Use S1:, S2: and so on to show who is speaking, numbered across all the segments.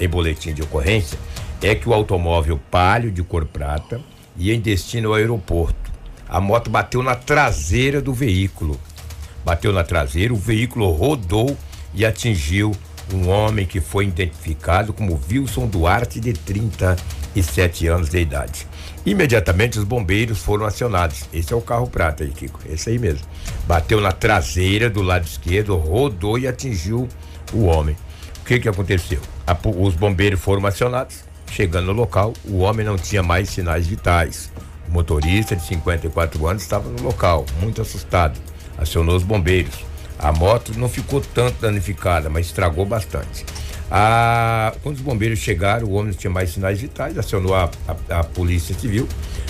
S1: em boletim de ocorrência é que o automóvel palio de cor prata ia em destino ao aeroporto. A moto bateu na traseira do veículo. Bateu na traseira, o veículo rodou e atingiu um homem que foi identificado como Wilson Duarte, de 37 anos de idade. Imediatamente os bombeiros foram acionados. Esse é o carro prata aí, Kiko. Esse aí mesmo. Bateu na traseira do lado esquerdo, rodou e atingiu o homem. Que que aconteceu? A, os bombeiros foram acionados. Chegando no local, o homem não tinha mais sinais vitais. O motorista de 54 anos estava no local, muito assustado. Acionou os bombeiros. A moto não ficou tanto danificada, mas estragou bastante. A, quando os bombeiros chegaram, o homem não tinha mais sinais vitais, acionou a, a, a polícia civil.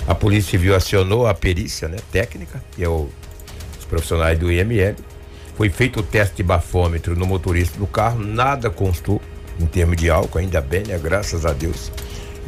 S1: A polícia civil acionou a perícia né, técnica, que é o, os profissionais do IML. Foi feito o teste de bafômetro no motorista do carro, nada constou em termos de álcool, ainda bem, né? Graças a Deus.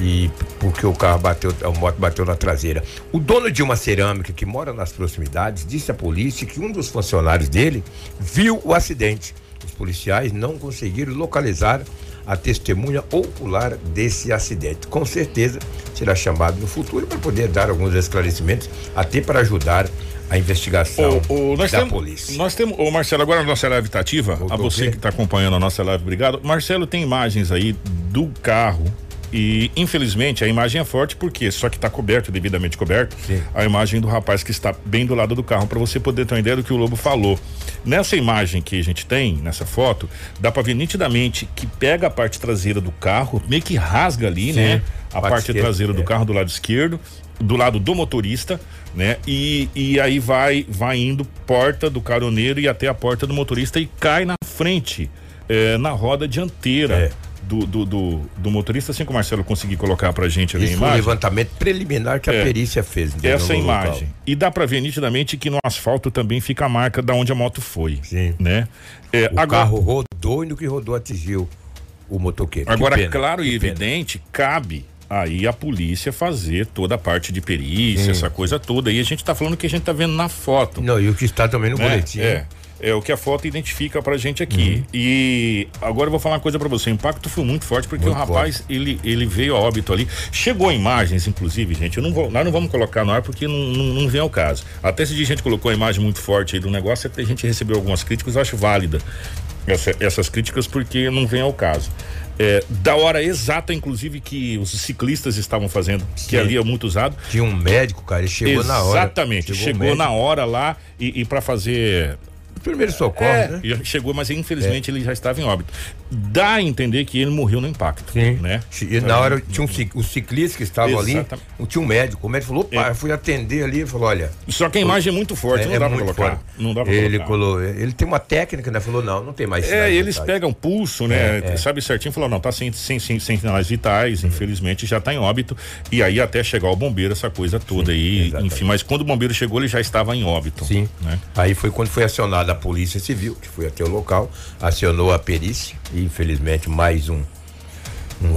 S1: E porque o carro bateu, a moto bateu na traseira. O dono de uma cerâmica que mora nas proximidades disse à polícia que um dos funcionários dele viu o acidente. Os policiais não conseguiram localizar a testemunha ocular desse acidente. Com certeza será chamado no futuro para poder dar alguns esclarecimentos, até para ajudar a investigação
S2: o, o,
S1: da
S2: temos,
S1: polícia.
S2: Nós temos, ô Marcelo, agora a nossa live está ativa.
S1: Voltou
S2: a você
S1: o
S2: que está acompanhando a nossa live, obrigado. Marcelo, tem imagens aí do carro e infelizmente a imagem é forte porque só que está coberto, devidamente coberto,
S1: Sim.
S2: a imagem do rapaz que está bem do lado do carro para você poder ter uma ideia do que o Lobo falou. Nessa imagem que a gente tem, nessa foto, dá para ver nitidamente que pega a parte traseira do carro, meio que rasga ali,
S1: Sim.
S2: né? A
S1: Parte
S2: parte,
S1: esquerda,
S2: traseira do
S1: é.
S2: carro do lado esquerdo, do lado do motorista, né? E, e aí vai vai indo porta do caroneiro e até a porta do motorista e cai na frente, eh, na roda dianteira.
S1: É.
S2: Do, do, do, do motorista, assim que o Marcelo conseguir colocar pra gente ali a
S1: Isso um
S2: imagem.
S1: levantamento preliminar que a
S2: É.
S1: perícia fez.
S2: Essa
S1: no local.
S2: imagem. E dá pra ver nitidamente que no asfalto também fica a marca da onde a moto foi.
S1: Sim.
S2: Né? É,
S1: O
S2: agora,
S1: carro rodou e no que rodou atingiu o motoqueiro. Que
S2: Agora,
S1: pena,
S2: claro e
S1: pena.
S2: evidente, cabe aí a polícia fazer toda a parte de perícia, essa coisa toda. E a gente tá falando que a gente tá vendo na foto.
S1: Não, e o que está também no
S2: né?
S1: boletim.
S2: É. É o que a foto identifica pra gente aqui.
S1: Uhum.
S2: E agora eu vou falar uma coisa pra você. O impacto foi muito forte porque
S1: Muito
S2: o rapaz, ele, ele veio a óbito ali. Chegou imagens, inclusive, gente. Eu não vou, nós não vamos colocar no ar porque não, não, não vem ao caso. Até se a gente colocou a imagem muito forte aí do negócio, até a gente recebeu algumas críticas, eu acho válida essa- essas críticas porque não vem ao caso. É, da hora exata, inclusive, que os ciclistas estavam fazendo, que
S1: Sim.
S2: ali é muito usado.
S1: Tinha um médico, cara, ele chegou na hora.
S2: Exatamente, chegou,
S1: médico.
S2: na hora lá e, e para fazer
S1: Primeiro socorro,
S2: é,
S1: né?
S2: já chegou, mas infelizmente ele já estava em óbito. Dá a entender que ele morreu no impacto,
S1: Sim.
S2: né?
S1: E na hora tinha um, os ciclistas que estavam ali, tinha um médico. O médico falou, opa,
S2: É.
S1: eu fui atender ali e falou, olha.
S2: Só que a imagem é muito forte, não dá pra
S1: muito
S2: colocar.
S1: forte.
S2: Não dá pra
S1: ele
S2: colocar.
S1: Colou, ele tem uma técnica, né? Falou, não, não tem mais
S2: É, eles
S1: vitais.
S2: pegam pulso, né?
S1: É, é.
S2: Sabe certinho, falou, não, tá sem, sem, sem, sem sinais vitais, infelizmente já tá em óbito. E aí até chegar o bombeiro, essa coisa toda aí,
S1: exatamente.
S2: enfim. Mas quando o bombeiro chegou, ele já estava em óbito.
S1: Sim.
S2: Né?
S1: Aí foi quando foi acionada a Polícia Civil, que foi até o local, acionou a perícia e infelizmente mais um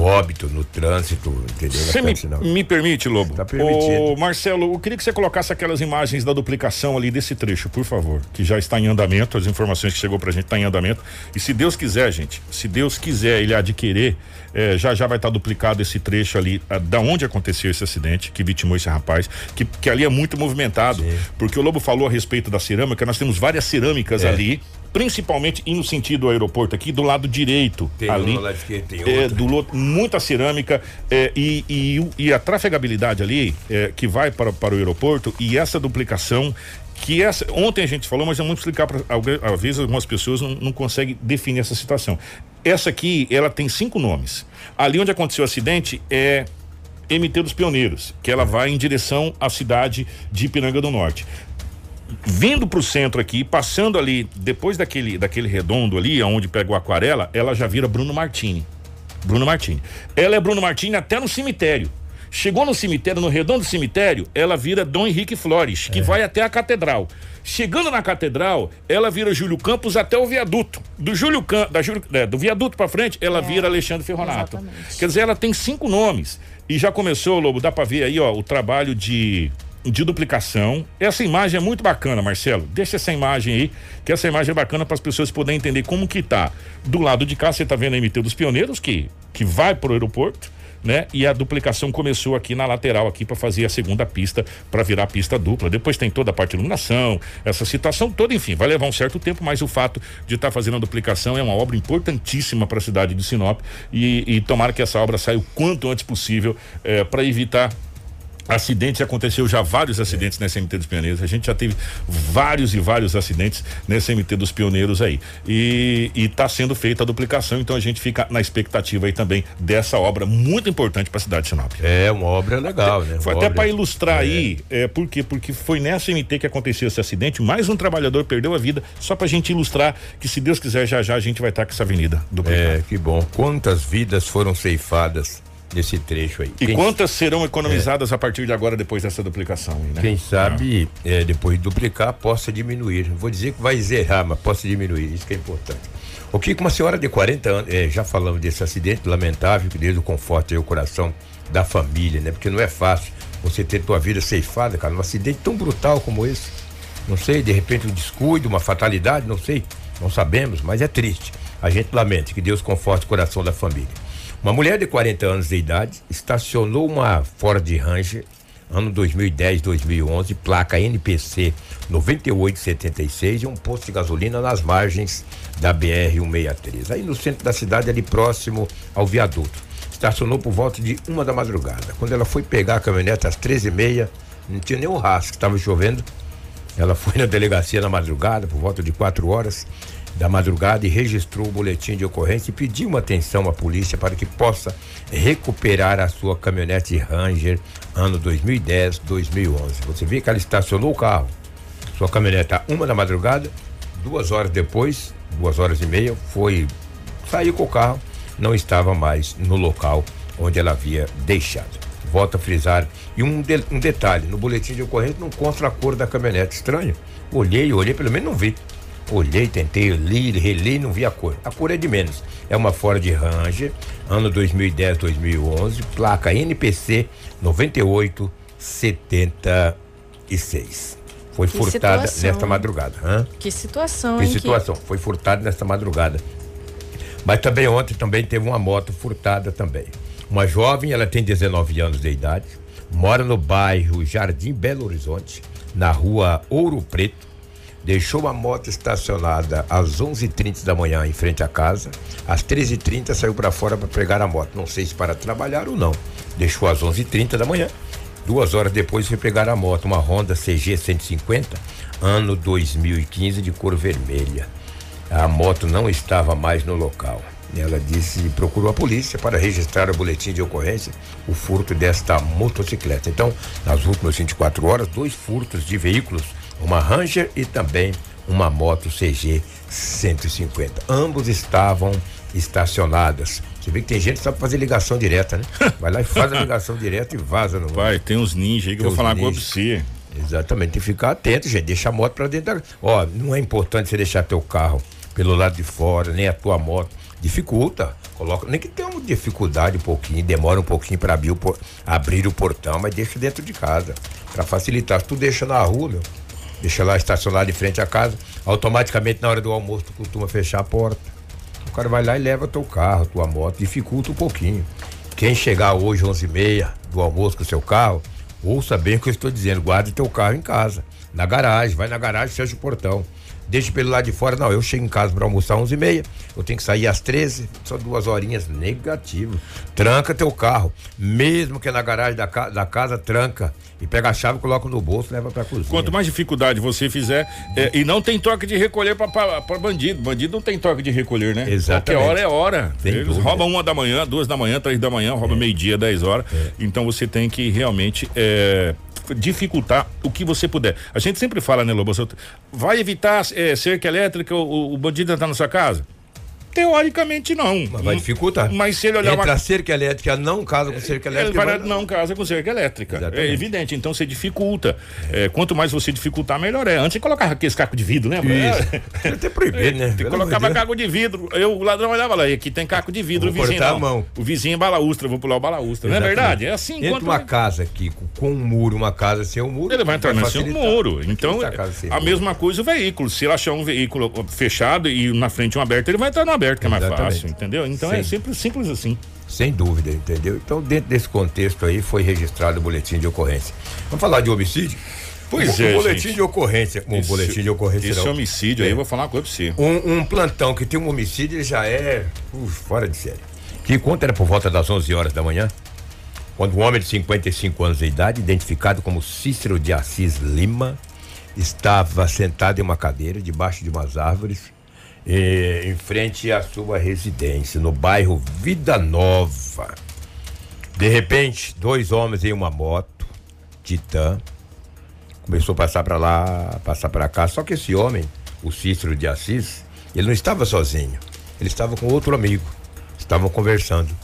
S1: óbito no trânsito, entendeu?
S2: Você me, me permite, Lobo?
S1: Tá permitido.
S2: Ô, Marcelo, eu queria que você colocasse aquelas imagens da duplicação ali desse trecho, por favor, que já está em andamento, as informações que chegou pra gente tá em andamento. E se Deus quiser, gente, se Deus quiser ele adquirir, eh, já já vai estar duplicado esse trecho ali, ah, da onde aconteceu esse acidente, que vitimou esse rapaz, que, que ali é muito movimentado,
S1: Sim.
S2: porque o Lobo falou a respeito da cerâmica, nós temos várias cerâmicas
S1: É.
S2: ali, principalmente indo sentido do aeroporto aqui, do lado direito
S1: Tem
S2: ali.
S1: um lado esquerdo, tem
S2: É, do loto, muita cerâmica é, e, e, e a trafegabilidade ali é, que vai para, para o aeroporto e essa duplicação que essa, ontem a gente falou, mas vamos explicar para às vezes algumas pessoas não, não conseguem definir essa situação. Essa aqui, ela tem cinco nomes. Ali onde aconteceu o acidente é MT dos Pioneiros, que ela vai em direção à cidade de Ipiranga do Norte vindo pro centro aqui, passando ali, depois daquele, daquele redondo ali, onde pega o aquarela, ela já vira Bruno Martini. Bruno Martini. Ela é Bruno Martini até no cemitério. Chegou no cemitério, no redondo do cemitério, ela vira Dom Henrique Flores, que vai até a catedral. Chegando na catedral, ela vira Júlio Campos até o viaduto. Do Júlio Cam- da Júlio, é, do viaduto para frente, ela vira Alexandre Ferronato.
S3: exatamente.
S2: Quer dizer, ela tem cinco nomes. E já começou, Lobo, dá pra ver aí, ó, o trabalho de, de duplicação. Essa imagem é muito bacana, Marcelo. Deixa essa imagem aí, que essa imagem é bacana para as pessoas poderem entender como que tá. Do lado de cá, você tá vendo a MT dos Pioneiros, que que vai para o aeroporto né? E a duplicação começou aqui na lateral aqui para fazer a segunda pista para virar pista dupla. Depois tem toda a parte de iluminação, essa situação toda, enfim, vai levar um certo tempo, mas o fato de estar tá fazendo a duplicação é uma obra importantíssima para a cidade de Sinop e, e tomara que essa obra saia o quanto antes possível eh, para evitar Acidentes aconteceu já vários acidentes nessa MT dos Pioneiros. A gente já teve vários e vários acidentes nessa MT dos Pioneiros aí. E está sendo feita a duplicação, então a gente fica na expectativa aí também dessa obra muito importante para a cidade de Sinop.
S1: É uma obra legal, né?
S2: Foi até para ilustrar é. aí, é, por quê? Porque foi nessa MT que aconteceu esse acidente, mais um trabalhador perdeu a vida, só para a gente ilustrar que se Deus quiser já já a gente vai estar tá com essa avenida
S1: duplicada. É, que bom. Quantas vidas foram ceifadas nesse trecho aí.
S2: E Quem quantas serão economizadas é. a partir de agora depois dessa duplicação? Né?
S1: Quem sabe é. É, depois de duplicar possa diminuir. Vou dizer que vai zerar, mas possa diminuir. Isso que é importante. O que uma senhora de 40 anos, é, já falamos desse acidente lamentável que desde o conforto e o coração da família, né? Porque não é fácil você ter tua vida ceifada, cara, num acidente tão brutal como esse. Não sei, de repente um descuido, uma fatalidade, não sei, não sabemos, mas é triste. A gente lamenta que Deus conforte o coração da família. Uma mulher de 40 anos de idade estacionou uma Ford Ranger ano 2010, 2011, placa NPC 9876 e um posto de gasolina nas margens da BR 163, aí no centro da cidade, ali próximo ao viaduto. Estacionou por volta de uma da madrugada. Quando ela foi pegar a caminhonete às 13h30, não tinha nem um rastro, estava chovendo. Ela foi na delegacia na madrugada, por volta de 4 horas da madrugada e registrou o boletim de ocorrência e pediu uma atenção à polícia para que possa recuperar a sua caminhonete Ranger ano 2010-2011. Você vê que ela estacionou o carro, sua caminhonete a uma da madrugada, duas horas depois, duas horas e meia, foi sair com o carro, não estava mais no local onde ela havia deixado. Volto a frisar. E um, de, um detalhe, no boletim de ocorrência não consta a cor da caminhonete. Estranho. Olhei, olhei, pelo menos não vi. Olhei, tentei ler, reli, não vi a cor. A cor é de menos. É uma Ford Ranger, ano 2010-2011, placa NPC 9876. Foi que furtada situação. nesta madrugada. Hã?
S3: Que situação,
S1: Que situação. Que... Foi furtada nesta madrugada. Mas também ontem também teve uma moto furtada também. Uma jovem, ela tem 19 anos de idade, mora no bairro Jardim Belo Horizonte, na rua Ouro Preto deixou a moto estacionada às 11h30 da manhã em frente à casa. Às 13h30 saiu para fora para pegar a moto. Não sei se para trabalhar ou não. Deixou às 11h30 da manhã. Duas horas depois foi pegar a moto, uma Honda CG 150, ano 2015, de cor vermelha. A moto não estava mais no local. Ela disse procurou a polícia para registrar o boletim de ocorrência, o furto desta motocicleta. Então, nas últimas 24 horas, dois furtos de veículos uma Ranger e também uma moto CG 150. Ambos estavam estacionadas. Você vê que tem gente que sabe fazer ligação direta, né? Vai lá e faz a ligação direta e vaza no.
S2: Vai, tem uns ninjas aí que eu vou falar com você.
S1: Exatamente, tem que ficar atento, gente. Deixa a moto para dentro da. Ó, não é importante você deixar teu carro pelo lado de fora, nem a tua moto. Dificulta. Coloca, nem que tenha uma dificuldade um pouquinho, demora um pouquinho para abrir, abrir o portão, mas deixa dentro de casa. para facilitar. Se tu deixa na rua, meu, deixa lá estacionado em frente à casa, automaticamente na hora do almoço tu costuma fechar a porta. O cara vai lá e leva teu carro, tua moto, dificulta um pouquinho. Quem chegar hoje 11 e meia do almoço com o seu carro, ouça bem o que eu estou dizendo, guarde teu carro em casa, na garagem, vai na garagem, fecha o portão deixa pelo lado de fora. Não, eu chego em casa para almoçar às 11 e meia, eu tenho que sair às 13, só duas horinhas. Negativo. Tranca teu carro. Mesmo que é na garagem da, da casa, tranca. E pega a chave, coloca no bolso leva pra cozinha.
S2: Quanto mais dificuldade você fizer, é, e não tem toque de recolher para bandido. Bandido não tem toque de recolher, né?
S1: Exatamente.
S2: Qualquer hora é hora. Tem Eles dúvida. roubam uma da manhã, duas da manhã, três da manhã, rouba é. meio-dia, dez horas. É. Então você tem que realmente é, dificultar o que você puder. A gente sempre fala, né, Lobo? Vai evitar é, cerca elétrica, o, o bandido entrar na sua casa? Teoricamente não.
S1: Mas vai dificultar.
S2: Mas se ele olhar
S1: Entre uma... a cerca elétrica não casa com cerca elétrica.
S2: Ele vai... não casa com cerca elétrica. Exatamente. É evidente. Então você dificulta. É, quanto mais você dificultar, melhor é. Antes você colocava aqueles cacos de vidro, lembra?
S1: Isso. É. Até proibido, né?
S2: Você colocava caco de vidro. Eu, o ladrão olhava lá, aqui tem caco de vidro,
S1: vou o vizinho. Não. A mão.
S2: O vizinho é balaustra, vou pular o balaustra. Não é verdade? É assim.
S1: Entre uma casa aqui com um muro, uma casa sem um muro.
S2: Ele vai entrar nesse muro. Então, a, a mesma coisa o veículo. Se ele achar um veículo fechado e na frente um aberto, ele vai entrar no aberto aberto que é mais fácil, entendeu? Então é Sim. é simples, simples assim.
S1: Sem dúvida, entendeu? Então, dentro desse contexto aí, foi registrado o boletim de ocorrência. Vamos falar de homicídio?
S2: Pois é.
S1: Um boletim gente. de ocorrência. Um esse, boletim de ocorrência.
S2: Esse não. homicídio é. aí, eu vou falar uma coisa pra você.
S1: Um, um, plantão que tem um homicídio, ele já é uh, fora de série. Que conta era por volta das 11 horas da manhã, quando um homem de 55 anos de idade, identificado como Cícero de Assis Lima, estava sentado em uma cadeira debaixo de umas árvores, eh, em frente à sua residência, no bairro Vida Nova. De repente, dois homens em uma moto, Titã, começou a passar para lá, passar para cá. Só que esse homem, o Cícero de Assis, ele não estava sozinho. Ele estava com outro amigo. Estavam conversando.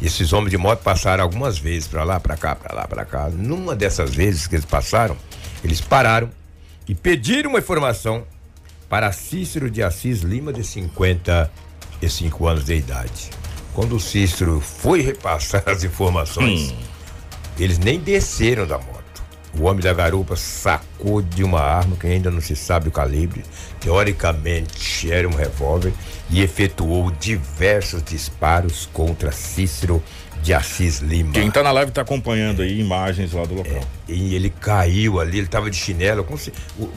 S1: E esses homens de moto passaram algumas vezes para lá, para cá, para lá, para cá. Numa dessas vezes que eles passaram, eles pararam e pediram uma informação para Cícero de Assis Lima, de 55 anos de idade. Quando o Cícero foi repassar as informações, hum. eles nem desceram da moto. O homem da garupa sacou de uma arma que ainda não se sabe o calibre, teoricamente era um revólver, e efetuou diversos disparos contra Cícero de Assis Lima.
S2: Quem está na live está acompanhando aí imagens lá do local.
S1: É, e ele caiu ali, ele estava de chinelo.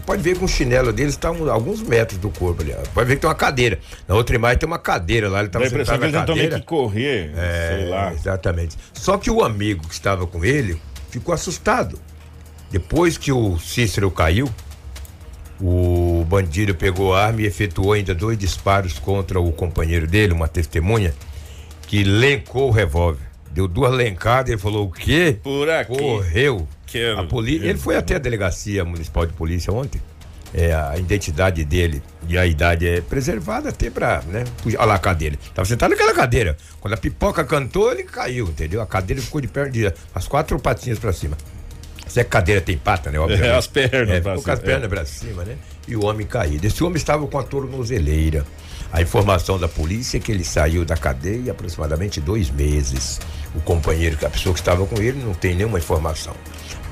S1: pode ver que o chinelo dele está a alguns metros do corpo ali. Pode ver que tem uma cadeira. Na outra imagem tem uma cadeira lá, ele estava sentado
S2: na
S1: que
S2: ele que correr, é, sei lá.
S1: Exatamente. Só que o amigo que estava com ele ficou assustado. Depois que o Cícero caiu, o bandido pegou a arma e efetuou ainda dois disparos contra o companheiro dele, uma testemunha, que lencou o revólver. Deu duas lencadas e falou: o quê?
S2: Por aqui.
S1: Correu. Quero, a poli... Ele foi até a delegacia municipal de polícia ontem. É, a identidade dele e a idade é preservada até pra, né? Olha lá a cadeira. Tava sentado naquela cadeira. Quando a pipoca cantou, ele caiu, entendeu? A cadeira ficou de perna, de, as quatro patinhas para cima. Se a cadeira tem pata, né?
S2: Obviamente. É, as pernas. É,
S1: com as pernas é. para cima, né? E o homem caído. Esse homem estava com a tornozeleira. A informação da polícia é que ele saiu da cadeia aproximadamente dois meses. O companheiro, a pessoa que estava com ele, não tem nenhuma informação.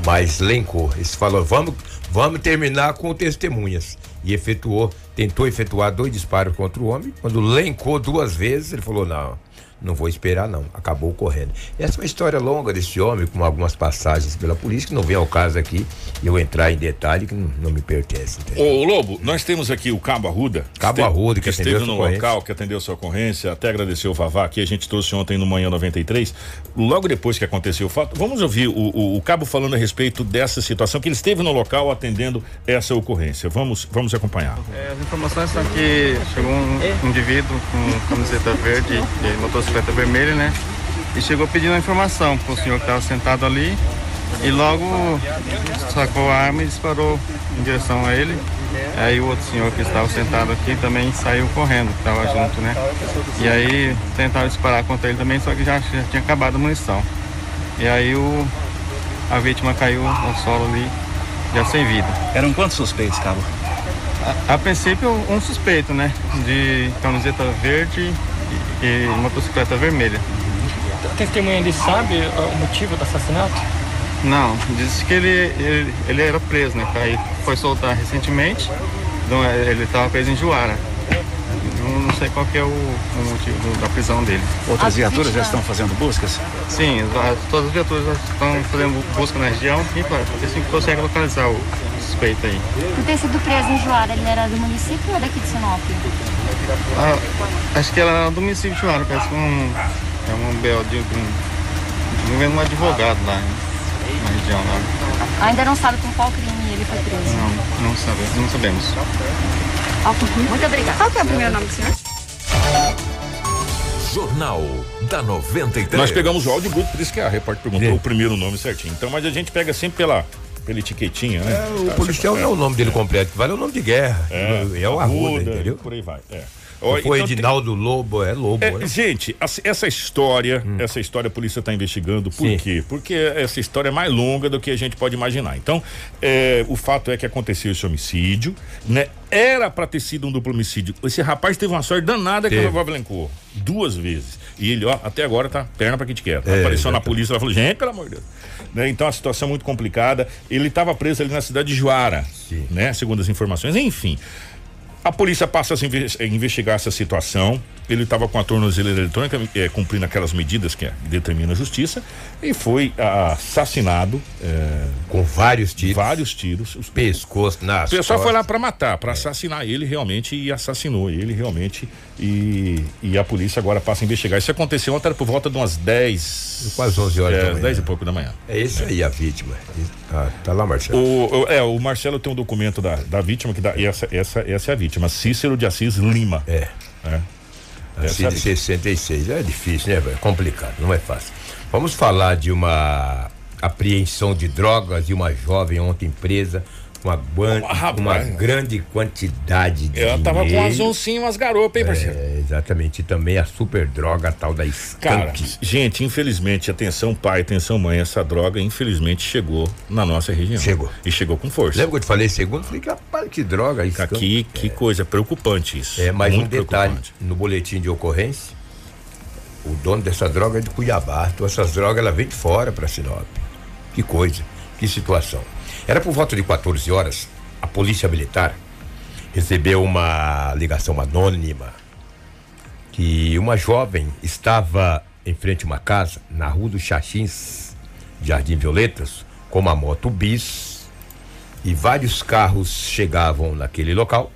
S1: Mas lencou. Ele falou: vamos, vamos terminar com testemunhas. E efetuou, tentou efetuar dois disparos contra o homem. Quando lencou duas vezes, ele falou: não não vou esperar, não. Acabou correndo. Essa é uma história longa desse homem, com algumas passagens pela polícia, que não vem ao caso aqui eu entrar em detalhe que não, não me pertence.
S2: Entendeu? Ô, Lobo, nós temos aqui o Cabo Arruda.
S1: Cabo Arruda, que, que
S2: esteve no local, que atendeu sua ocorrência. Até agradecer o Vavá, que a gente trouxe ontem no Manhã 93. Logo depois que aconteceu o fato, vamos ouvir o, o, o Cabo falando a respeito dessa situação, que ele esteve no local atendendo essa ocorrência. Vamos, vamos acompanhar.
S3: É, as informações são que chegou um indivíduo com camiseta verde e motocicleta bicicleta vermelha, né? E chegou pedindo informação para o senhor que estava sentado ali. E logo sacou a arma e disparou em direção a ele. Aí o outro senhor que estava sentado aqui também saiu correndo, que estava junto, né? E aí tentaram disparar contra ele também, só que já, já tinha acabado a munição. E aí o, a vítima caiu no solo ali, já sem vida.
S4: Eram quantos suspeitos, Cabo?
S3: A, a princípio, um suspeito, né? De camiseta verde e motocicleta vermelha.
S4: A testemunha ele sabe o motivo do assassinato?
S3: Não, disse que ele, ele, ele era preso, né? Aí foi soltar recentemente, então ele estava preso em Juara. Não, não sei qual é o, o motivo da prisão dele.
S4: Outras viaturas já estão fazendo buscas?
S3: Sim, todas as viaturas já estão fazendo busca na região e claro, assim consegue localizar o suspeito aí.
S5: Por ter sido preso em Juara, ele era do município ou daqui de Sinop?
S3: Ah, acho que ela era do município de Juara, parece que um, é um BO de um, um advogado lá, né? na região lá.
S5: Ainda não sabe com qual crime ele foi preso?
S3: Não, não sabemos. Não sabemos.
S5: Muito obrigada.
S6: Qual que é o primeiro nome do senhor?
S7: Jornal da 93.
S2: Nós pegamos o áudio bruto, por isso que a repórter perguntou Sim. o primeiro nome certinho. Então, mas a gente pega sempre pela pela etiquetinha, né?
S1: É, o policial não é o nome dele completo, vale o nome de guerra. É, é o Arruda, entendeu?
S2: Por aí vai. É.
S1: Foi então Edinaldo tem... Lobo, é Lobo. É,
S2: né? Gente, essa história, hum. essa história a polícia está investigando. Por Sim. quê? Porque essa história é mais longa do que a gente pode imaginar. Então, é, o fato é que aconteceu esse homicídio, né? Era para ter sido um duplo homicídio. Esse rapaz teve uma sorte danada teve. que o revólver elencou. Duas vezes. E ele, ó, até agora tá perna para que te quer. É, Apareceu na polícia, ela falou, gente, pelo amor de Deus. Né? Então a situação é muito complicada. Ele estava preso ali na cidade de Juara, Sim. né? Segundo as informações. Enfim. A polícia passa a investigar essa situação. Ele estava com a tornozeleira eletrônica, eh, cumprindo aquelas medidas que eh, determina a justiça, e foi ah, assassinado. eh,
S1: Com vários tiros.
S2: Vários tiros. Os-
S1: Pescoço nas
S2: O pessoal foi lá
S1: costas.
S2: para matar, para assassinar ele realmente e assassinou ele realmente e, e a polícia agora passa a investigar. Isso aconteceu ontem era por volta de umas 10
S1: Quase 11 horas
S2: é,
S1: da manhã.
S2: 10 e pouco da manhã.
S1: É esse aí a vítima. Ah, tá lá, Marcelo.
S2: O, é, o Marcelo tem um documento da, da vítima que dá essa, essa essa é a vítima, Cícero de Assis Lima.
S1: É.
S2: É.
S1: Assim de 66. É difícil, né, velho? Complicado, não é fácil. Vamos falar de uma apreensão de drogas de uma jovem ontem presa uma,
S2: rapaz.
S1: uma grande quantidade de
S2: Ela tava com
S1: dinheiro.
S2: as oncinhas, umas garopas, hein, parceiro?
S1: É, exatamente. E também a super droga a tal da
S2: Cara,
S1: skunk.
S2: gente, infelizmente, atenção pai, atenção mãe, essa droga infelizmente chegou na nossa região.
S1: Chegou.
S2: E chegou com força.
S1: Lembra que eu te falei segundo? Falei, rapaz, que droga skunk.
S2: Aqui, que coisa preocupante isso.
S1: É, mais um
S2: Muito
S1: detalhe, no boletim de ocorrência, o dono dessa droga é de Cuiabá. Então essas drogas ela vem de fora para Sinop. Que coisa, que situação. Era por volta de 14 horas, a polícia militar recebeu uma ligação anônima que uma jovem estava em frente a uma casa na rua dos Xaxins, Jardim Violetas, com uma moto bis e vários carros chegavam naquele local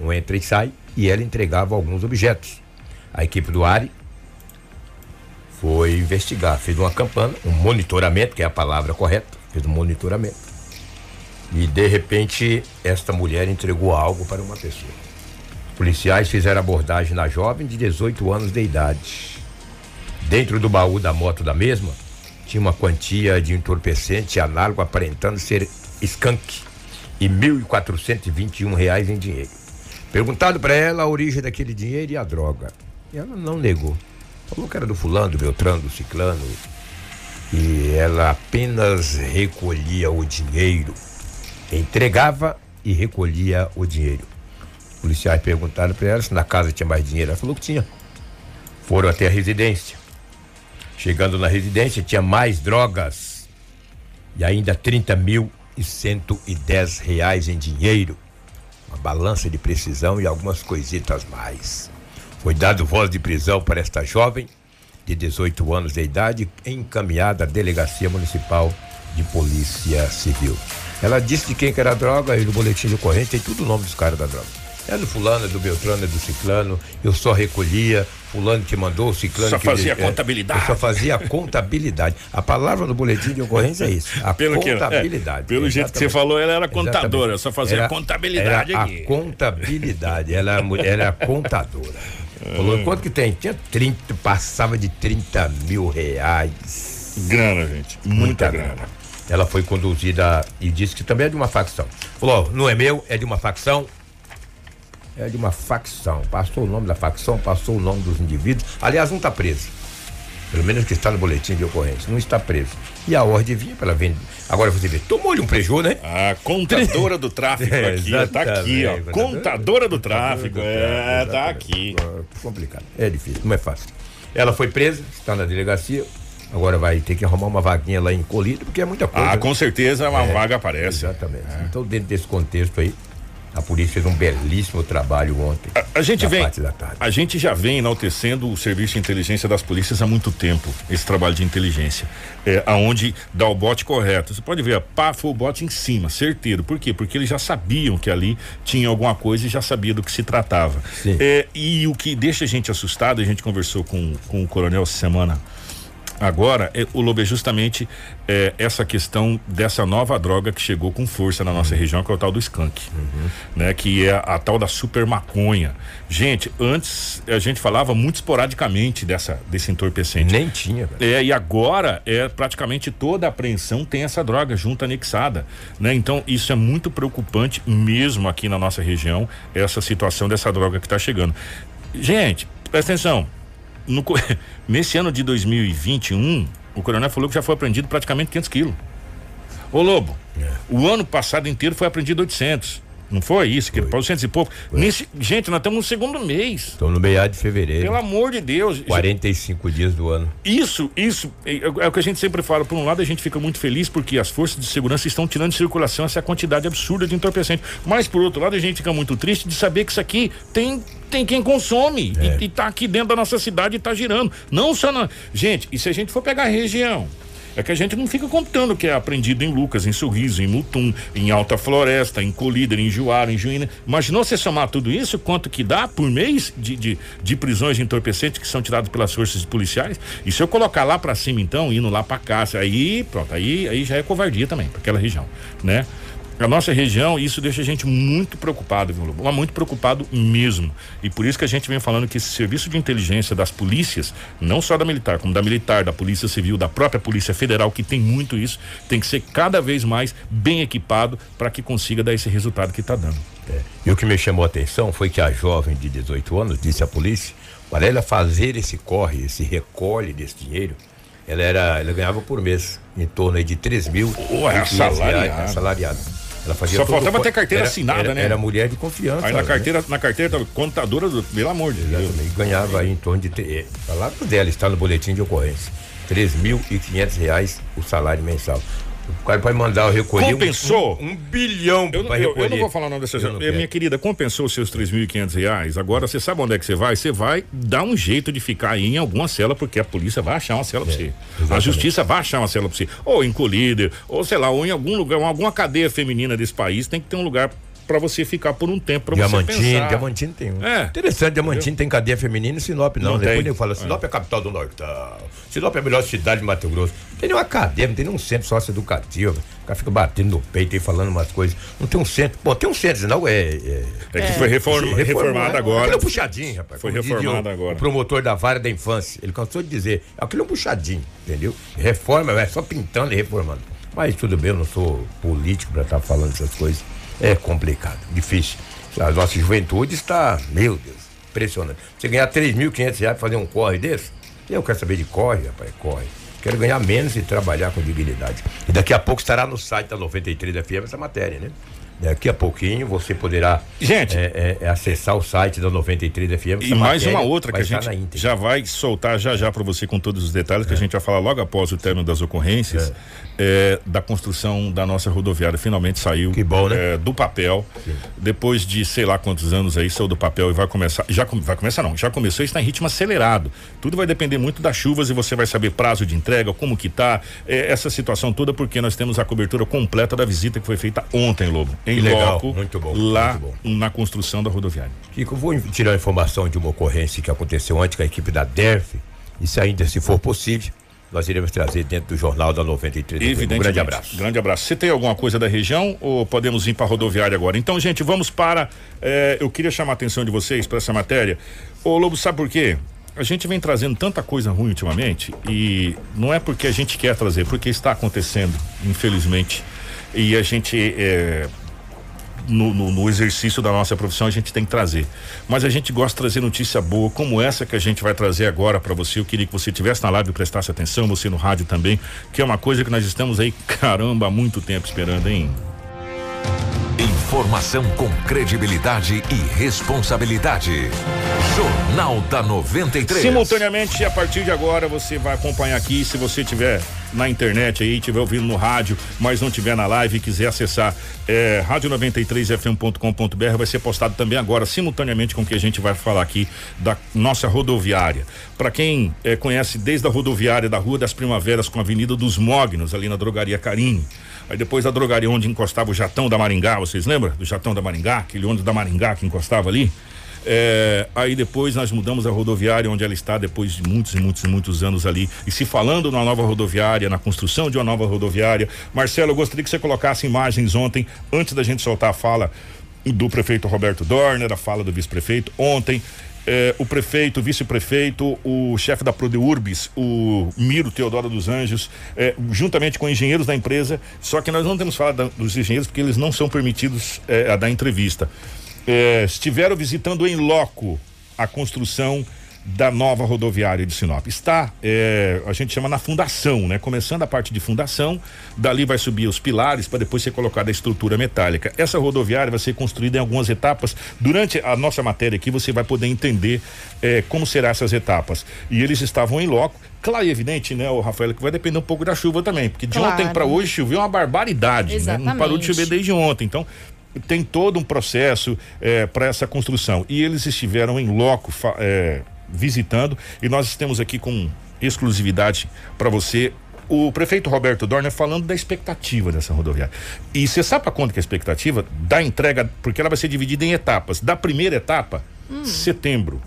S1: um entra e sai, e ela entregava alguns objetos. A equipe do ARI foi investigar, fez uma campana, um monitoramento, que é a palavra correta, fez um monitoramento. E de repente, esta mulher entregou algo para uma pessoa. Policiais fizeram abordagem na jovem de 18 anos de idade. Dentro do baú da moto da mesma, tinha uma quantia de entorpecente análogo aparentando ser skunk e 1.421 reais em dinheiro. Perguntado para ela a origem daquele dinheiro e a droga. E ela não negou. Falou que era do fulano, do Beltrano, do Ciclano. E ela apenas recolhia o dinheiro. Entregava e recolhia o dinheiro. Os policiais perguntaram para ela se na casa tinha mais dinheiro. Ela falou que tinha. Foram até a residência. Chegando na residência, tinha mais drogas. E ainda 30 mil e 110 reais em dinheiro uma balança de precisão e algumas coisitas mais. Foi dado voz de prisão para esta jovem de 18 anos de idade, encaminhada à Delegacia Municipal de Polícia Civil. Ela disse de quem que era a droga e no boletim de ocorrência tem tudo o nome dos caras da droga. É do fulano, é do Beltrano, é do Ciclano, eu só recolhia, fulano que mandou, o Ciclano
S2: Só
S1: que...
S2: fazia
S1: é,
S2: contabilidade.
S1: Eu só fazia contabilidade. A palavra no boletim de ocorrência é isso, a
S2: Pelo que- é,
S1: contabilidade.
S2: pelo jeito que você
S1: Exatamente.
S2: falou, ela era contadora,
S1: Exatamente.
S2: só fazia
S1: Era-
S2: contabilidade
S1: era
S2: aqui.
S1: A contabilidade, ela, era ela era contadora. Falou, quanto que tem? Tinha 30, passava de 30 mil reais.
S2: Grana, gente. Muita, grana.
S1: Ela foi conduzida e disse que também é de uma facção. Falou, não é meu, é de uma facção. É de uma facção. Passou o nome da facção, passou o nome dos indivíduos. Aliás, não está preso. Pelo menos que está no boletim de ocorrência. Não está preso. E a ordem vinha para ela vender. Agora você vê, tomou-lhe um prejuízo, né?
S2: A contadora do tráfico
S1: É,
S2: aqui, ó, tá aqui, ó. Contadora do tráfico, é, tá aqui.
S1: É complicado. É difícil, não é fácil. Ela foi presa, está na delegacia. Agora vai ter que arrumar uma vaguinha lá em Colíder, porque é muita coisa.
S2: Ah,
S1: né?
S2: com certeza uma
S1: É,
S2: vaga aparece.
S1: Exatamente. Então, dentro desse contexto aí, a polícia fez um belíssimo trabalho ontem.
S2: A, a gente vem, a gente já vem enaltecendo o serviço de inteligência das polícias há muito tempo, esse trabalho de inteligência, é, aonde dá o bote correto. Você pode ver, pá, foi o bote em cima, certeiro. Por quê? Porque eles já sabiam que ali tinha alguma coisa e já sabia do que se tratava. É, e o que deixa a gente assustado, a gente conversou com, com o coronel essa semana Agora, é, o Lobo é justamente é, essa questão dessa nova droga que chegou com força na
S1: Uhum.
S2: nossa região, que é o tal do skunk, né? Que é a, tal da super maconha. Gente, antes a gente falava muito esporadicamente dessa desse entorpecente.
S1: Nem tinha, velho.
S2: É, e agora é praticamente toda a apreensão tem essa droga junto anexada, né? Então isso é muito preocupante mesmo aqui na nossa região, essa situação dessa droga que está chegando. Gente, presta atenção. No nesse ano de 2021, o coronel falou que já foi apreendido praticamente 500 quilos. Ô Lobo, o ano passado inteiro foi apreendido 800. Não foi isso? Que 400 e pouco. Nesse, gente, nós estamos no segundo mês.
S1: Estamos no meio de fevereiro.
S2: Pelo amor de Deus.
S1: 45 dias do ano.
S2: Isso, isso é, é o que a gente sempre fala. Por um lado, a gente fica muito feliz porque as forças de segurança estão tirando de circulação essa quantidade absurda de entorpecente. Mas, por outro lado, a gente fica muito triste de saber que isso aqui tem tem quem consome
S1: É.
S2: e, e tá aqui dentro da nossa cidade e tá girando. Não só na. Gente, e se a gente for pegar a região? É que a gente não fica contando que é apreendido em Lucas, em Sorriso, em Mutum, em Alta Floresta, em Colíder, em Juara, em Juína. Imaginou você somar tudo isso, quanto que dá por mês de, de, de prisões de entorpecentes que são tiradas pelas forças policiais? E se eu colocar lá pra cima, então, indo lá pra cá, aí, pronto, aí, aí já é covardia também, pra aquela região, né? A nossa região, isso deixa a gente muito preocupado, viu, Lobo? Mas muito preocupado mesmo. E por isso que a gente vem falando que esse serviço de inteligência das polícias, não só da militar, como da militar, da Polícia Civil, da própria Polícia Federal, que tem muito isso, tem que ser cada vez mais bem equipado para que consiga dar esse resultado que está dando.
S1: É. E o que me chamou a atenção foi que a jovem de 18 anos disse à polícia, para ela fazer esse corre, esse recolhe desse dinheiro, ela era, ela ganhava por mês em torno de 3 mil.
S2: É
S1: 500 reais. Ela fazia
S2: Só faltava ter carteira
S1: era-
S2: assinada,
S1: era-
S2: né?
S1: Era mulher de confiança.
S2: Aí na
S1: né?
S2: carteira, na carteira, tava contadora do, pelo amor de Deus.
S1: Exatamente. Ganhava aí em torno de. eh, Palavra dela está no boletim de ocorrência. 3.500 reais o salário mensal. O cara pode mandar eu recolher.
S2: Compensou?
S1: Um, um bilhão
S2: Eu,
S1: para
S2: eu- eu
S1: recolher.
S2: não vou falar o nome dessa minha querida, compensou os seus 3.500 reais. Agora, você sabe onde é que você vai? Você vai dar um jeito de ficar aí em alguma cela, porque a polícia vai achar uma cela pra você. A
S1: É, exatamente.
S2: justiça vai achar uma cela pra você. Ou em colíder, ou sei lá, ou em algum lugar, alguma cadeia feminina desse país, tem que ter um lugar pra você ficar por um tempo, pra você
S1: Diamantino,
S2: pensar.
S1: Diamantino tem um.
S2: É.
S1: Interessante, Diamantino tem cadeia feminina e Sinop não.
S2: Não
S1: Depois ele fala, Sinop é. a capital do Nortão. Sinop é a melhor cidade de Mato Grosso. Não tem nenhuma cadeia, não tem nenhum centro socioeducativo. O cara fica batendo no peito e falando umas coisas. Não tem um centro. Bom, tem um centro, não é. É,
S2: É que foi reform- reformado agora.
S1: Aquilo é um puxadinho, rapaz.
S2: Foi reformado
S1: o-
S2: agora.
S1: O promotor da vara da infância. Ele cansou de dizer, aquilo é um puxadinho, entendeu? Reforma, é só pintando e reformando. Mas tudo bem, eu não sou político para estar falando essas coisas. É complicado, difícil. A nossa juventude está, meu Deus, impressionante. Você ganhar 3.500 reais para fazer um corre desse? Eu quero saber de corre, rapaz, corre. Quero ganhar menos e trabalhar com dignidade. E daqui a pouco estará no site da 93 FM essa matéria, né? Daqui a pouquinho você poderá
S2: Gente.
S1: é, é, é, acessar o site da 93 FM.
S2: E mais uma outra que a gente já vai soltar já já para você com todos os detalhes que a gente vai falar logo após o término das ocorrências é, da construção da nossa rodoviária. Finalmente saiu
S1: bom, né?
S2: é, do papel. Depois de sei lá quantos anos aí saiu do papel e vai começar já vai começar não já começou está em ritmo acelerado. Tudo vai depender muito das chuvas e você vai saber prazo de entrega como que tá é, essa situação toda porque nós temos a cobertura completa da visita que foi feita ontem Lobo em
S1: Que legal,
S2: loco
S1: muito bom,
S2: lá
S1: muito
S2: na construção da rodoviária.
S1: Kiko, vou tirar a informação de uma ocorrência que aconteceu ontem com a equipe da DERF. E se ainda se for possível, nós iremos trazer dentro do Jornal da 93. Um
S2: Evidentemente.
S1: grande abraço.
S2: Grande abraço. Você tem alguma coisa da região ou podemos ir para a rodoviária agora? Então, gente, vamos para. eh, eu queria chamar a atenção de vocês para essa matéria. Ô, Lobo, sabe por quê? A gente vem trazendo tanta coisa ruim ultimamente e não é porque a gente quer trazer, porque está acontecendo, infelizmente. E a gente. eh, no, no- no exercício da nossa profissão a gente tem que trazer. Mas a gente gosta de trazer notícia boa, como essa que a gente vai trazer agora para você. Eu queria que você tivesse na live e prestasse atenção, você no rádio também, que é uma coisa que nós estamos aí, caramba, há muito tempo esperando, hein?
S7: Informação com credibilidade e responsabilidade. Jornal da 93.
S2: Simultaneamente, a partir de agora, você vai acompanhar aqui. Se você tiver na internet aí, tiver ouvindo no rádio, mas não tiver na live e quiser acessar é, rádio93fm.com.br, vai ser postado também agora, simultaneamente com o que a gente vai falar aqui da nossa rodoviária. Para quem é, conhece desde a rodoviária da Rua das Primaveras com a Avenida dos Mognos, ali na Drogaria Carinho. Aí depois a drogaria onde encostava o Jatão da Maringá, vocês lembram do Jatão da Maringá? Aquele ônibus da Maringá que encostava ali? É, aí depois nós mudamos a rodoviária onde ela está depois de muitos e muitos muitos anos ali e se falando na nova rodoviária, na construção de uma nova rodoviária. Marcelo, eu gostaria que você colocasse imagens ontem, antes da gente soltar a fala do prefeito Roberto Dorner, a fala do vice-prefeito ontem. é, o prefeito, o vice-prefeito, o chefe da Prodeurbis, o Miro Teodoro dos Anjos, é, juntamente com engenheiros da empresa. Só que nós não temos falado da- dos engenheiros porque eles não são permitidos é, a dar entrevista. É, estiveram visitando em loco a construção da nova rodoviária de Sinop. Está, é, a gente chama na fundação, né? Começando a parte de fundação, dali vai subir os pilares para depois ser colocada a estrutura metálica. Essa rodoviária vai ser construída em algumas etapas. Durante a nossa matéria aqui, você vai poder entender é, como serão essas etapas. E eles estavam em loco. Claro e evidente, né, o Rafael, que vai depender um pouco da chuva também, porque de
S6: Claro.
S2: ontem para hoje choveu uma barbaridade, né? Não parou de chover desde ontem. Então, tem todo um processo para essa construção. E eles estiveram em loco é, visitando e nós temos aqui com exclusividade para você o prefeito Roberto Dorner falando da expectativa dessa rodoviária. E você sabe para quanto que é a expectativa da entrega, porque ela vai ser dividida em etapas. Da primeira etapa, setembro.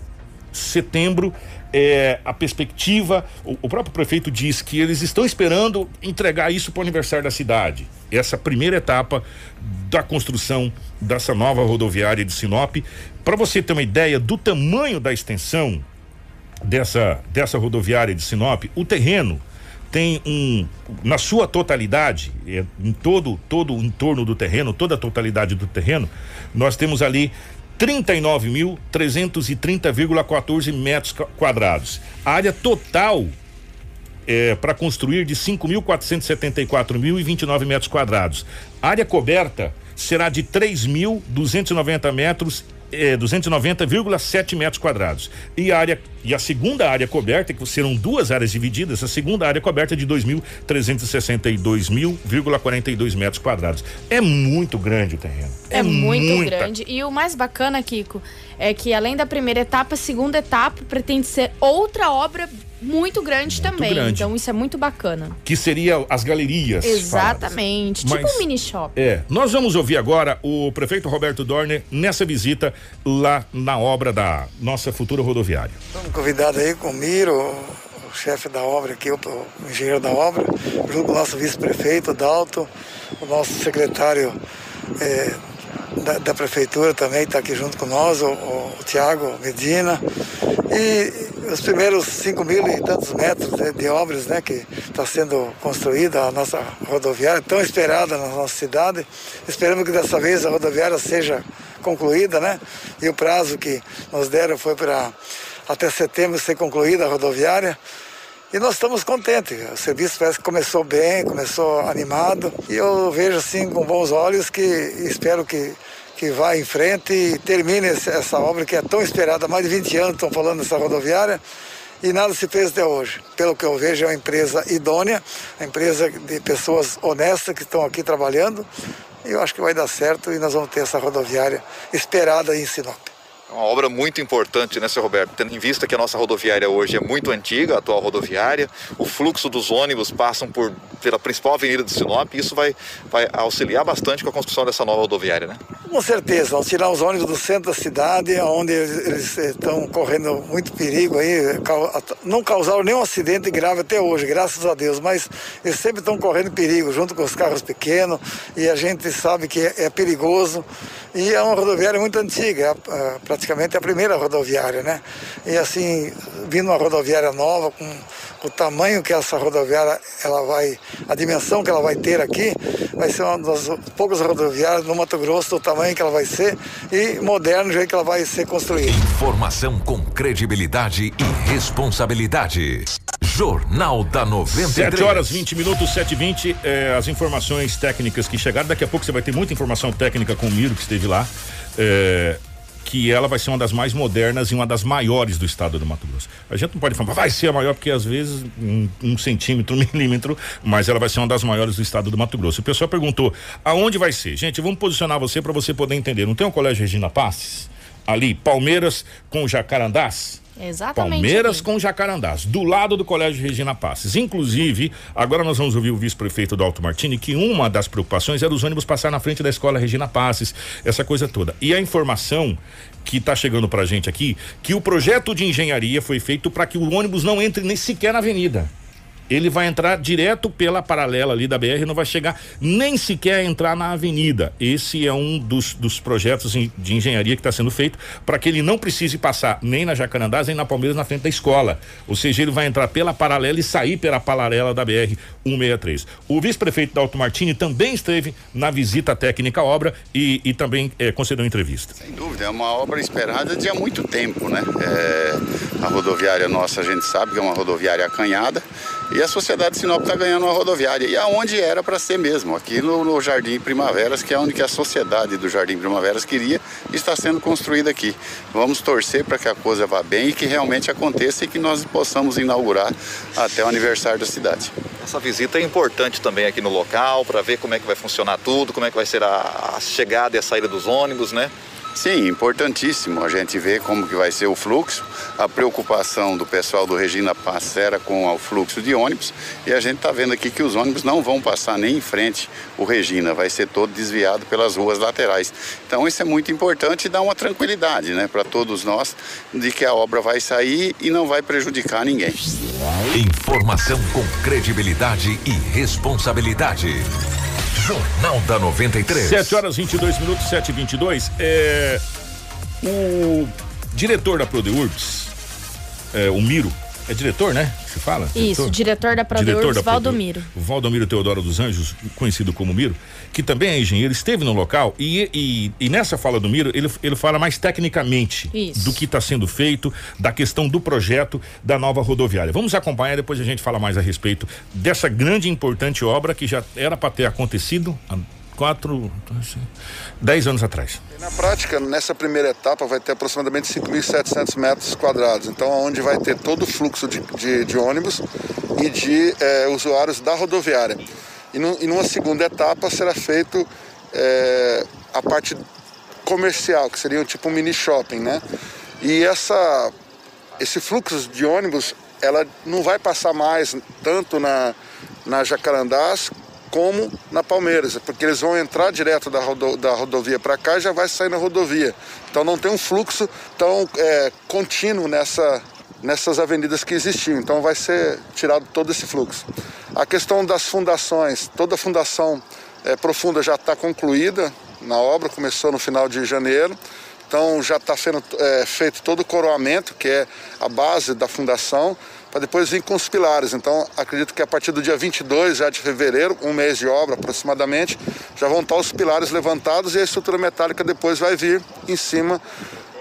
S2: Setembro é a perspectiva. O, o próprio prefeito diz que eles estão esperando entregar isso para o aniversário da cidade. Essa primeira etapa da construção dessa nova rodoviária de Sinop. Para você ter uma ideia do tamanho da extensão dessa, dessa rodoviária de Sinop, o terreno tem um na sua totalidade, é, em todo todo o entorno do terreno, toda a totalidade do terreno, nós temos ali 39.330,14 metros quadrados. A área total é, para construir de 5.474.029 metros quadrados. A área coberta será de 3.290 metros, é, 290,7 metros quadrados. E a área e a segunda área coberta, que serão duas áreas divididas, a segunda área coberta é de 2.362.042 metros quadrados. É muito grande o terreno.
S6: É, muito
S2: muita
S6: grande. E o mais bacana, Kiko, é que além da primeira etapa, a segunda etapa pretende ser outra obra muito grande também.
S2: grande.
S6: Então isso é muito bacana.
S2: Que seria as galerias.
S6: Exatamente.
S2: faladas.
S6: Tipo
S2: Mas-
S6: um mini shop.
S2: É, nós vamos ouvir agora o prefeito Roberto Dorner nessa visita lá na obra da nossa futura rodoviária.
S8: Estamos convidados aí com o Miro, o chefe da obra aqui, o, o engenheiro da obra, junto com o nosso vice-prefeito, Dalto, o nosso secretário eh, da, da prefeitura também está aqui junto com nós, o, o, Tiago Medina. E os primeiros 5 mil e tantos metros de, de obras né, que está sendo construída a nossa rodoviária, tão esperada na nossa cidade. Esperamos que dessa vez a rodoviária seja concluída, né? E o prazo que nos deram foi para até setembro ser concluída a rodoviária. E nós estamos contentes. O serviço parece que começou bem, começou animado. E eu vejo assim com bons olhos que espero que, que vá em frente e termine essa obra que é tão esperada. Há mais de 20 anos estão falando dessa rodoviária e nada se fez até hoje. Pelo que eu vejo, é uma empresa idônea, uma empresa de pessoas honestas que estão aqui trabalhando. E eu acho que vai dar certo e nós vamos ter essa rodoviária esperada em Sinop.
S9: Uma obra muito importante, né, seu Roberto? Tendo em vista que a nossa rodoviária hoje é muito antiga, a atual rodoviária, o fluxo dos ônibus passam por, pela principal avenida de Sinop e isso vai, vai auxiliar bastante com a construção dessa nova rodoviária, né?
S8: Com certeza, vamos tirar os ônibus do centro da cidade, onde eles, estão correndo muito perigo aí, não causaram nenhum acidente grave até hoje, graças a Deus, mas eles sempre estão correndo perigo, junto com os carros pequenos, e a gente sabe que é, é perigoso, e é uma rodoviária muito antiga, a- praticamente a primeira rodoviária, né? E assim, vindo uma rodoviária nova, com o tamanho que essa rodoviária ela vai, a dimensão que ela vai ter aqui, vai ser uma das poucas rodoviárias no Mato Grosso do tamanho que ela vai ser e moderno do jeito que ela vai ser construída.
S7: Informação com credibilidade e responsabilidade. Jornal da 93.
S2: 7 horas 20 minutos, 7 e 20 é, as informações técnicas que chegaram. Daqui a pouco você vai ter muita informação técnica com o Miro, que esteve lá. é, que ela vai ser uma das mais modernas e uma das maiores do estado do Mato Grosso. A gente não pode falar, vai ser a maior, porque às vezes um, um centímetro, um milímetro, mas ela vai ser uma das maiores do estado do Mato Grosso. O pessoal perguntou aonde vai ser. Gente, vamos posicionar você para você poder entender. Não tem o Colégio Regina Passes? Ali, Palmeiras com Jacarandás?
S6: Exatamente.
S2: Palmeiras com Jacarandás, do lado do Colégio Regina Passes. Inclusive, agora nós vamos ouvir o vice-prefeito do Alto Martini, que uma das preocupações era os ônibus passar na frente da escola Regina Passes, essa coisa toda. E a informação que está chegando pra gente aqui, que o projeto de engenharia foi feito para que o ônibus não entre nem sequer na avenida. Ele vai entrar direto pela paralela ali da BR, não vai chegar nem sequer entrar na avenida. Esse é um dos, dos projetos de engenharia que está sendo feito para que ele não precise passar nem na Jacarandás, nem na Palmeiras, na frente da escola. Ou seja, ele vai entrar pela paralela e sair pela paralela da BR 163. O vice-prefeito Dalto Martini também esteve na visita técnica à obra e, e também é, concedeu entrevista.
S10: Sem dúvida, é uma obra esperada de há muito tempo, né? É, a rodoviária nossa, a gente sabe que é uma rodoviária acanhada e a sociedade de Sinop está ganhando uma rodoviária. E aonde era para ser mesmo, aqui no, no, Jardim Primaveras, que é onde que a sociedade do Jardim Primaveras queria, está sendo construída aqui. Vamos torcer para que a coisa vá bem e que realmente aconteça e que nós possamos inaugurar até o aniversário da cidade.
S9: Essa visita é importante também aqui no local, para ver como é que vai funcionar tudo, como é que vai ser a, a chegada e a saída dos ônibus, né?
S10: Sim, importantíssimo a gente ver como que vai ser o fluxo. A preocupação do pessoal do Regina Pass era com o fluxo de ônibus e a gente está vendo aqui que os ônibus não vão passar nem em frente o Regina, vai ser todo desviado pelas ruas laterais. Então isso é muito importante e dá uma tranquilidade né, para todos nós de que a obra vai sair e não vai prejudicar ninguém.
S7: Informação com credibilidade e responsabilidade. Jornal da 93.
S2: 7 horas 22 minutos, 7 e 22 é O diretor da Prodeurbs, é, o Miro, é diretor, né? Se fala?
S6: Isso, diretor, diretor da Prodeurbs, Valdomiro.
S2: Valdomiro Teodoro dos Anjos, conhecido como Miro, que também é engenheiro, esteve no local e, e, e nessa fala do Miro, ele, ele fala mais tecnicamente
S6: Isso.
S2: do que está sendo feito, da questão do projeto da nova rodoviária. Vamos acompanhar, depois a gente fala mais a respeito dessa grande e importante obra que já era para ter acontecido quatro, dez anos atrás.
S11: Na prática, nessa primeira etapa vai ter aproximadamente 5.700 metros quadrados, então onde vai ter todo o fluxo de, de, de ônibus e de eh, usuários da rodoviária. E, no, e, numa segunda etapa será feito eh, a parte comercial, que seria um tipo um mini shopping, né? E essa, esse fluxo de ônibus, ela não vai passar mais tanto na, na Jacarandás como na Palmeiras, porque eles vão entrar direto da, rodo, da rodovia para cá e já vai sair na rodovia. Então não tem um fluxo tão é, contínuo nessa, nessas avenidas que existiam. Então vai ser tirado todo esse fluxo. A questão das fundações, toda a fundação é, profunda já está concluída na obra, começou no final de janeiro. Então já está é, feito todo o coroamento, que é a base da fundação para depois vir com os pilares. Então, acredito que a partir do dia 22 já de fevereiro, um mês de obra aproximadamente, já vão estar os pilares levantados e a estrutura metálica depois vai vir em cima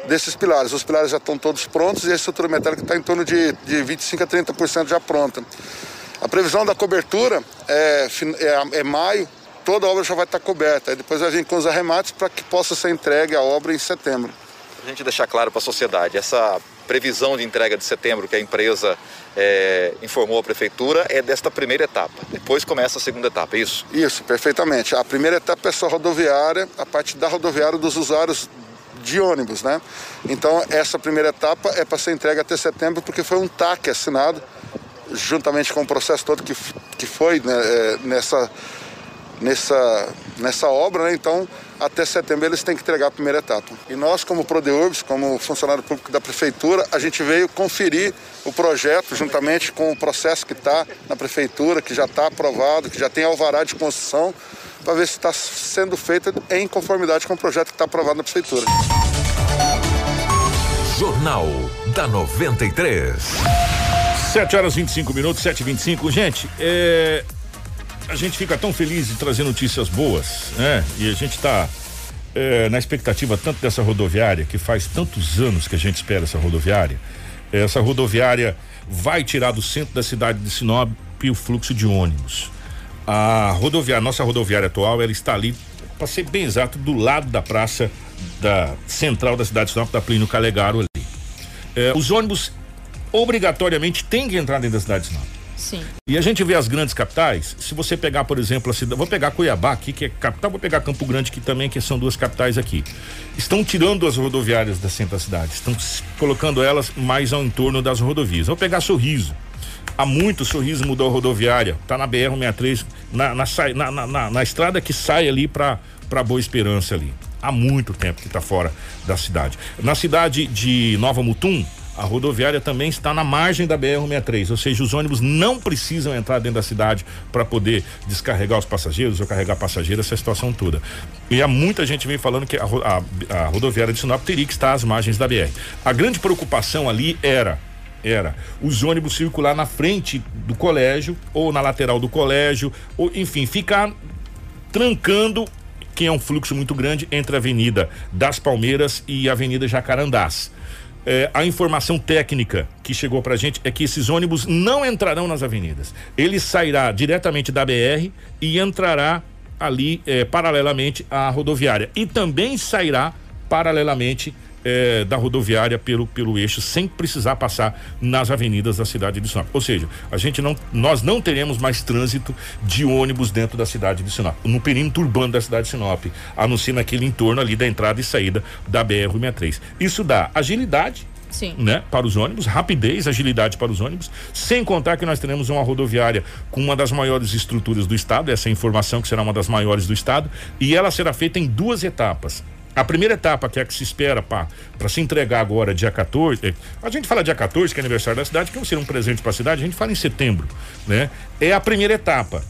S11: desses pilares. Os pilares já estão todos prontos e a estrutura metálica está em torno de, de 25 a 30% já pronta. A previsão da cobertura é, é, é maio, toda a obra já vai estar coberta. Aí depois vai vir com os arremates para que possa ser entregue a obra em setembro.
S9: A gente deixar claro para a sociedade, essa previsão de entrega de setembro que a empresa é, informou a prefeitura é desta primeira etapa. Depois começa a segunda etapa, é isso?
S11: Isso, perfeitamente. A primeira etapa é só rodoviária, a parte da rodoviária dos usuários de ônibus, né? Então, essa primeira etapa é para ser entregue até setembro, porque foi um TAC assinado, juntamente com o processo todo que, que foi né, é, nessa, nessa, nessa obra, né? Então, até setembro eles têm que entregar a primeira etapa. E nós, como Prodeurbs, como funcionário público da prefeitura, a gente veio conferir o projeto juntamente com o processo que está na prefeitura, que já está aprovado, que já tem alvará de construção, para ver se está sendo feito em conformidade com o projeto que está aprovado na prefeitura.
S7: Jornal da 93.
S2: 7 horas 25 minutos, 7 e 25 Gente, é, a gente fica tão feliz de trazer notícias boas, né? E a gente está é, na expectativa tanto dessa rodoviária, que faz tantos anos que a gente espera essa rodoviária. Essa rodoviária vai tirar do centro da cidade de Sinop o fluxo de ônibus. A rodoviária, nossa rodoviária atual, ela está ali, para ser bem exato, do lado da praça da central da cidade de Sinop, da Plínio Calegaro ali. É, os ônibus obrigatoriamente têm que entrar dentro da cidade de Sinop.
S6: Sim.
S2: E a gente vê as grandes capitais, se você pegar, por exemplo, a cidade, vou pegar Cuiabá aqui, que é capital, vou pegar Campo Grande, que também que são duas capitais aqui. Estão tirando as rodoviárias da centro da cidade, estão colocando elas mais ao entorno das rodovias. Vou pegar Sorriso. Há muito Sorriso mudou a rodoviária, tá na BR 63, na, na, na, na, na estrada que sai ali para para Boa Esperança ali. Há muito tempo que está fora da cidade. Na cidade de Nova Mutum, a rodoviária também está na margem da BR-163, ou seja, os ônibus não precisam entrar dentro da cidade para poder descarregar os passageiros ou carregar passageiros, essa situação toda. E há muita gente vem falando que a, a, a rodoviária de Sinop teria que estar às margens da BR. A grande preocupação ali era era os ônibus circular na frente do colégio ou na lateral do colégio, ou enfim, ficar trancando que é um fluxo muito grande entre a Avenida das Palmeiras e a Avenida Jacarandás. É, a informação técnica que chegou pra gente é que esses ônibus não entrarão nas avenidas. Ele sairá diretamente da BR e entrará ali é, paralelamente à rodoviária. E também sairá paralelamente é, da rodoviária pelo, pelo eixo sem precisar passar nas avenidas da cidade de Sinop. Ou seja, a gente não, nós não teremos mais trânsito de ônibus dentro da cidade de Sinop, no perímetro urbano da cidade de Sinop, a não ser naquele entorno ali da entrada e saída da BR-63. Isso dá agilidade
S6: Sim.
S2: Né, para os ônibus, rapidez, agilidade para os ônibus, sem contar que nós teremos uma rodoviária com uma das maiores estruturas do estado, essa é informação que será uma das maiores do estado, e ela será feita em duas etapas. A primeira etapa, que é a que se espera para se entregar agora, dia 14, a gente fala dia 14, que é aniversário da cidade, que vai ser um presente para a cidade, a gente fala em setembro, né? É a primeira etapa.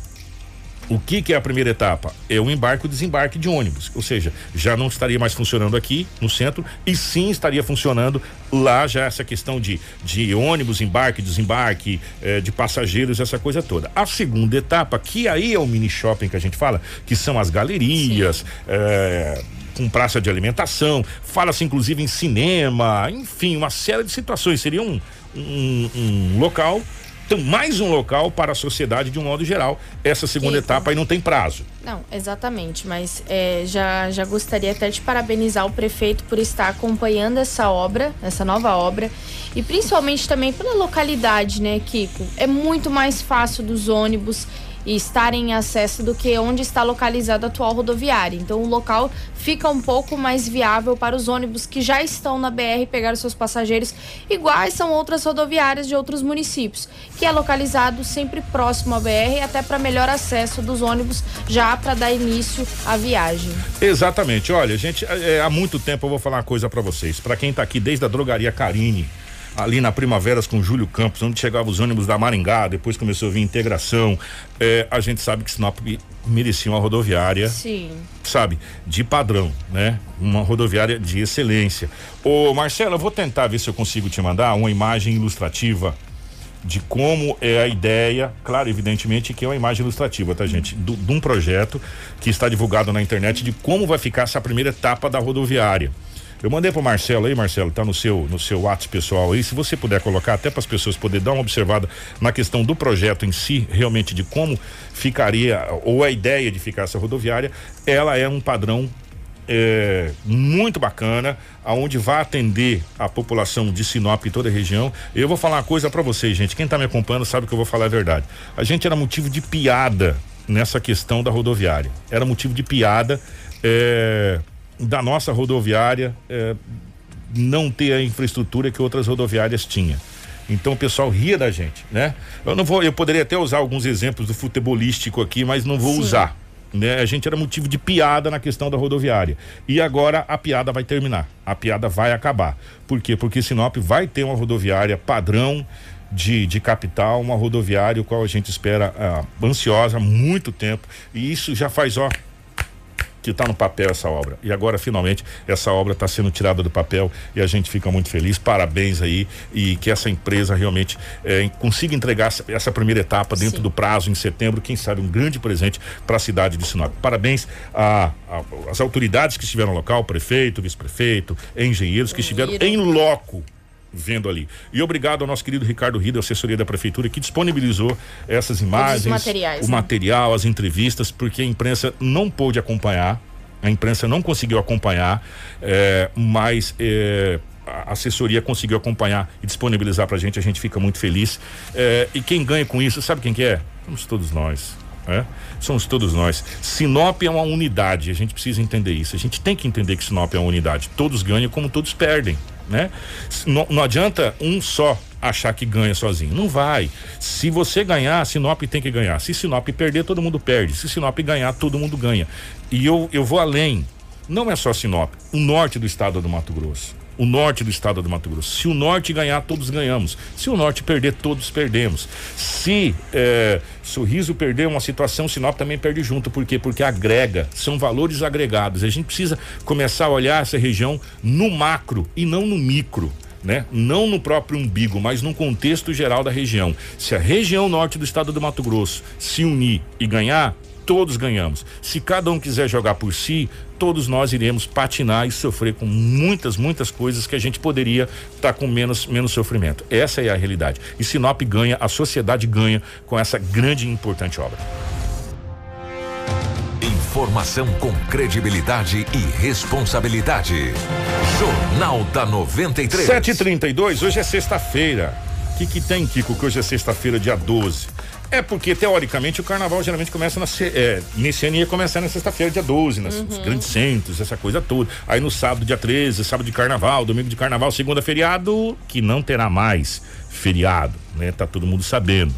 S2: O que, que é a primeira etapa? É o embarque e o desembarque de ônibus. Ou seja, já não estaria mais funcionando aqui no centro e sim estaria funcionando lá já essa questão de, de ônibus, embarque, desembarque, eh, de passageiros, essa coisa toda. A segunda etapa, que aí é o mini shopping que a gente fala, que são as galerias, eh, com praça de alimentação, fala-se inclusive em cinema, enfim, uma série de situações. Seria um, um, um local então, mais um local para a sociedade de um modo geral. Essa segunda Isso. etapa aí não tem prazo.
S6: Não, exatamente, mas é, já, já gostaria até de parabenizar o prefeito por estar acompanhando essa obra, essa nova obra, e principalmente também pela localidade, né, Kiko? É muito mais fácil dos ônibus e estar em acesso do que onde está localizada a atual rodoviária. Então o local fica um pouco mais viável para os ônibus que já estão na BR pegar os seus passageiros, iguais são outras rodoviárias de outros municípios, que é localizado sempre próximo à BR, até para melhor acesso dos ônibus já para dar início à viagem.
S2: Exatamente. Olha, gente, é, há muito tempo eu vou falar uma coisa para vocês. Para quem está aqui desde a drogaria Carine, ali na Primaveras com Júlio Campos, onde chegavam os ônibus da Maringá, depois começou a vir integração. É, a gente sabe que Sinop merecia uma rodoviária,
S6: Sim.
S2: sabe, de padrão, né? Uma rodoviária de excelência. Ô Marcelo, eu vou tentar ver se eu consigo te mandar uma imagem ilustrativa de como é a ideia, claro, evidentemente que é uma imagem ilustrativa, tá gente? De um projeto que está divulgado na internet de como vai ficar essa primeira etapa da rodoviária. Eu mandei pro Marcelo aí, Marcelo, tá no seu no seu WhatsApp pessoal aí, se você puder colocar até para as pessoas poderem dar uma observada na questão do projeto em si, realmente de como ficaria ou a ideia de ficar essa rodoviária, ela é um padrão é, muito bacana, aonde vai atender a população de Sinop e toda a região. Eu vou falar uma coisa para vocês, gente. Quem tá me acompanhando sabe que eu vou falar a verdade. A gente era motivo de piada nessa questão da rodoviária. Era motivo de piada. É, da nossa rodoviária é, não ter a infraestrutura que outras rodoviárias tinham. Então o pessoal ria da gente, né? Eu não vou, eu poderia até usar alguns exemplos do futebolístico aqui, mas não vou Sim. usar. Né? A gente era motivo de piada na questão da rodoviária. E agora a piada vai terminar. A piada vai acabar. Por quê? Porque Sinop vai ter uma rodoviária padrão de, de capital, uma rodoviária o qual a gente espera ah, ansiosa há muito tempo. E isso já faz, ó, que está no papel essa obra. E agora, finalmente, essa obra está sendo tirada do papel e a gente fica muito feliz. Parabéns aí e que essa empresa realmente eh, consiga entregar essa primeira etapa dentro Sim. do prazo em setembro. Quem sabe um grande presente para a cidade de Sinop. Parabéns às autoridades que estiveram no local, prefeito, vice-prefeito, engenheiros que estiveram em loco vendo ali. E obrigado ao nosso querido Ricardo Rida, assessoria da prefeitura, que disponibilizou essas imagens,
S6: materiais,
S2: o né? material, as entrevistas, porque a imprensa não pôde acompanhar, a imprensa não conseguiu acompanhar, é, mas é, a assessoria conseguiu acompanhar e disponibilizar pra gente, a gente fica muito feliz. É, e quem ganha com isso, sabe quem que é? Somos todos nós. É? Somos todos nós. Sinop é uma unidade, a gente precisa entender isso. A gente tem que entender que Sinop é uma unidade. Todos ganham como todos perdem né? Não, não adianta um só achar que ganha sozinho. Não vai. Se você ganhar, Sinop tem que ganhar. Se Sinop perder, todo mundo perde. Se Sinop ganhar, todo mundo ganha. E eu, eu vou além. Não é só Sinop, o norte do estado do Mato Grosso. O norte do estado do Mato Grosso. Se o norte ganhar, todos ganhamos. Se o norte perder, todos perdemos. Se é, Sorriso perder uma situação, Sinop também perde junto. Por quê? Porque agrega, são valores agregados. A gente precisa começar a olhar essa região no macro e não no micro. Né? Não no próprio umbigo, mas no contexto geral da região. Se a região norte do estado do Mato Grosso se unir e ganhar, todos ganhamos. Se cada um quiser jogar por si, todos nós iremos patinar e sofrer com muitas, muitas coisas que a gente poderia estar tá com menos, menos sofrimento. Essa é a realidade. E Sinop ganha, a sociedade ganha com essa grande e importante obra.
S7: Informação com credibilidade e responsabilidade. Jornal da 93.
S2: 732, hoje é sexta-feira. O que, que tem, Kiko, que hoje é sexta-feira, dia 12? É porque, teoricamente, o carnaval geralmente começa na. É, nesse ano ia começar na sexta-feira, dia 12, nos uhum. grandes centros, essa coisa toda. Aí no sábado, dia 13, sábado de carnaval, domingo de carnaval, segunda feriado, que não terá mais feriado, né? Tá todo mundo sabendo.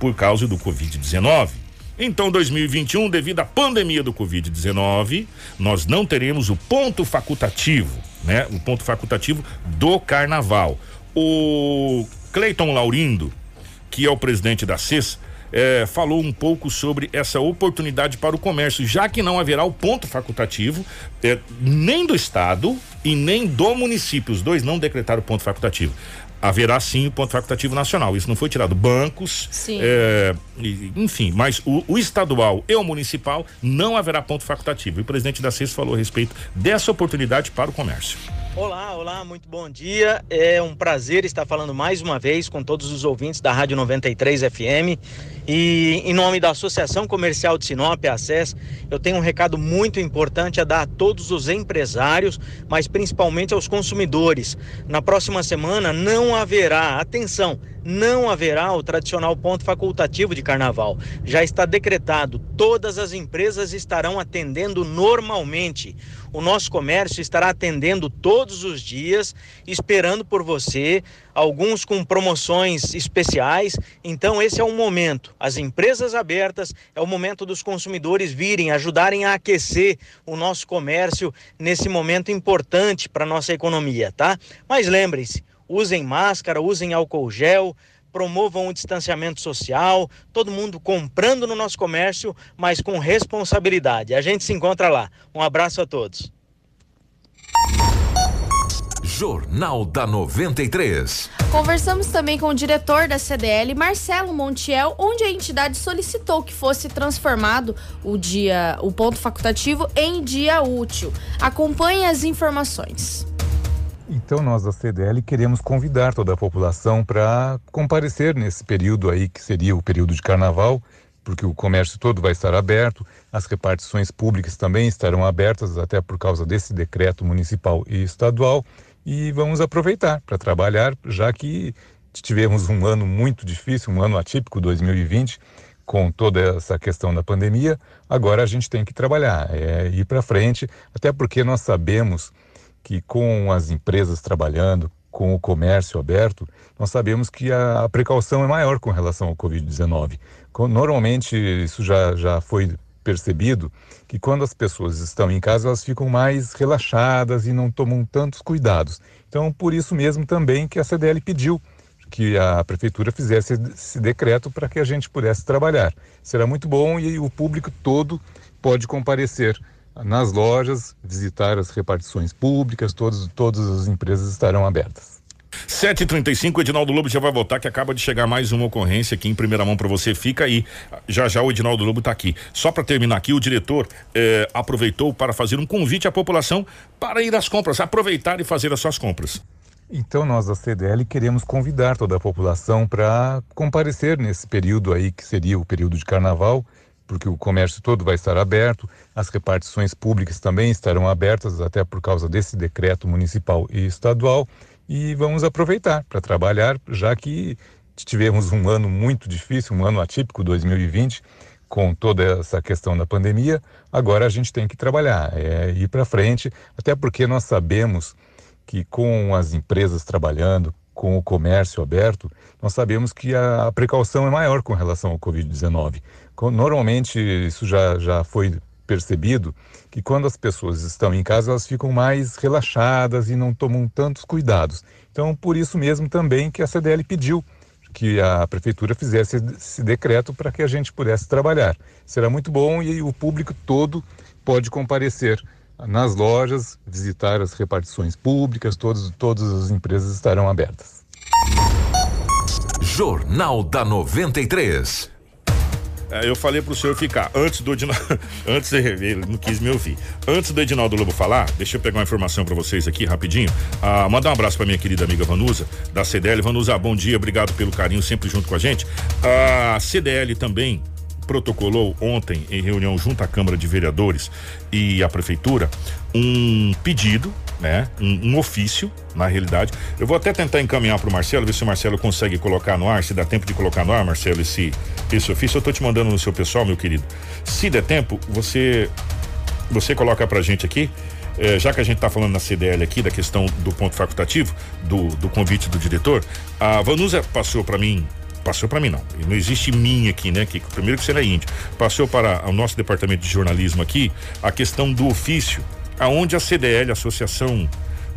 S2: Por causa do Covid-19. Então, 2021, devido à pandemia do Covid-19, nós não teremos o ponto facultativo, né? O ponto facultativo do carnaval. O Cleiton Laurindo, que é o presidente da CES, é, falou um pouco sobre essa oportunidade para o comércio, já que não haverá o ponto facultativo é, nem do Estado e nem do município. Os dois não decretaram o ponto facultativo haverá sim o ponto facultativo nacional. Isso não foi tirado. Bancos, é, enfim, mas o, o, estadual e o municipal não haverá ponto facultativo. E o presidente da CES falou a respeito dessa oportunidade para o comércio.
S12: Olá, olá, muito bom dia. É um prazer estar falando mais uma vez com todos os ouvintes da Rádio 93 FM. E em nome da Associação Comercial de Sinop, a ACES, eu tenho um recado muito importante a dar a todos os empresários, mas principalmente aos consumidores. Na próxima semana não haverá, atenção, não haverá o tradicional ponto facultativo de carnaval. Já está decretado, todas as empresas estarão atendendo normalmente. O nosso comércio estará atendendo todos os dias, esperando por você, alguns com promoções especiais. Então, esse é o momento. As empresas abertas, é o momento dos consumidores virem, ajudarem a aquecer o nosso comércio nesse momento importante para a nossa economia, tá? Mas lembrem-se, usem máscara, usem álcool gel, promovam o distanciamento social, todo mundo comprando no nosso comércio, mas com responsabilidade. A gente se encontra lá. Um abraço a todos.
S7: Jornal da 93.
S6: Conversamos também com o diretor da CDL, Marcelo Montiel, onde a entidade solicitou que fosse transformado o dia, o ponto facultativo em dia útil. Acompanhe as informações.
S13: Então, nós da CDL queremos convidar toda a população para comparecer nesse período aí, que seria o período de carnaval, porque o comércio todo vai estar aberto, as repartições públicas também estarão abertas, até por causa desse decreto municipal e estadual, e vamos aproveitar para trabalhar, já que tivemos um ano muito difícil, um ano atípico 2020, com toda essa questão da pandemia, agora a gente tem que trabalhar, é ir para frente, até porque nós sabemos que com as empresas trabalhando, com o comércio aberto, nós sabemos que a, precaução é maior com relação ao Covid-19. Normalmente, isso já, já foi percebido, que quando as pessoas estão em casa, elas ficam mais relaxadas e não tomam tantos cuidados. Então, por isso mesmo também que a CDL pediu que a prefeitura fizesse esse decreto para que a gente pudesse trabalhar. Será muito bom e o público todo pode comparecer nas lojas, visitar as repartições públicas, todos, todas as empresas estarão abertas.
S2: 7h35, Edinaldo Lobo já vai voltar, que acaba de chegar mais uma ocorrência aqui em primeira mão para você. Fica aí. Já já o Edinaldo Lobo está aqui. Só para terminar aqui, o diretor eh, aproveitou para fazer um convite à população para ir às compras, aproveitar e fazer as suas compras.
S13: Então, nós da CDL queremos convidar toda a população para comparecer nesse período aí, que seria o período de carnaval, porque o comércio todo vai estar aberto, as repartições públicas também estarão abertas, até por causa desse decreto municipal e estadual, e vamos aproveitar para trabalhar, já que tivemos um ano muito difícil, um ano atípico 2020, com toda essa questão da pandemia, agora a gente tem que trabalhar, é ir para frente, até porque nós sabemos que com as empresas trabalhando, com o comércio aberto, nós sabemos que a, precaução é maior com relação ao Covid-19. Normalmente, isso já, já foi percebido que quando as pessoas estão em casa, elas ficam mais relaxadas e não tomam tantos cuidados. Então, por isso mesmo também que a CDL pediu que a prefeitura fizesse esse decreto para que a gente pudesse trabalhar. Será muito bom e o público todo pode comparecer nas lojas, visitar as repartições públicas, todos, todas as empresas estarão abertas.
S7: Jornal da 93.
S2: É, eu falei pro senhor ficar antes do Edinaldo, antes ele não quis me ouvir. Antes do Edinaldo Lobo falar, deixa eu pegar uma informação para vocês aqui rapidinho. Ah, mandar um abraço para minha querida amiga Vanusa da CDL. Vanusa, bom dia, obrigado pelo carinho sempre junto com a gente. A CDL também protocolou ontem em reunião junto à Câmara de Vereadores e à prefeitura um pedido né? Um, um, ofício, na realidade. Eu vou até tentar encaminhar para o Marcelo, ver se o Marcelo consegue colocar no ar, se dá tempo de colocar no ar, Marcelo, esse, esse ofício. Eu estou te mandando no seu pessoal, meu querido. Se der tempo, você você coloca pra gente aqui. Eh, já que a gente está falando na CDL aqui da questão do ponto facultativo, do, do convite do diretor, a Vanusa passou para mim passou para mim não. Não existe mim aqui, né? Que primeiro que será índio. Passou para o nosso departamento de jornalismo aqui a questão do ofício aonde a CDL, Associação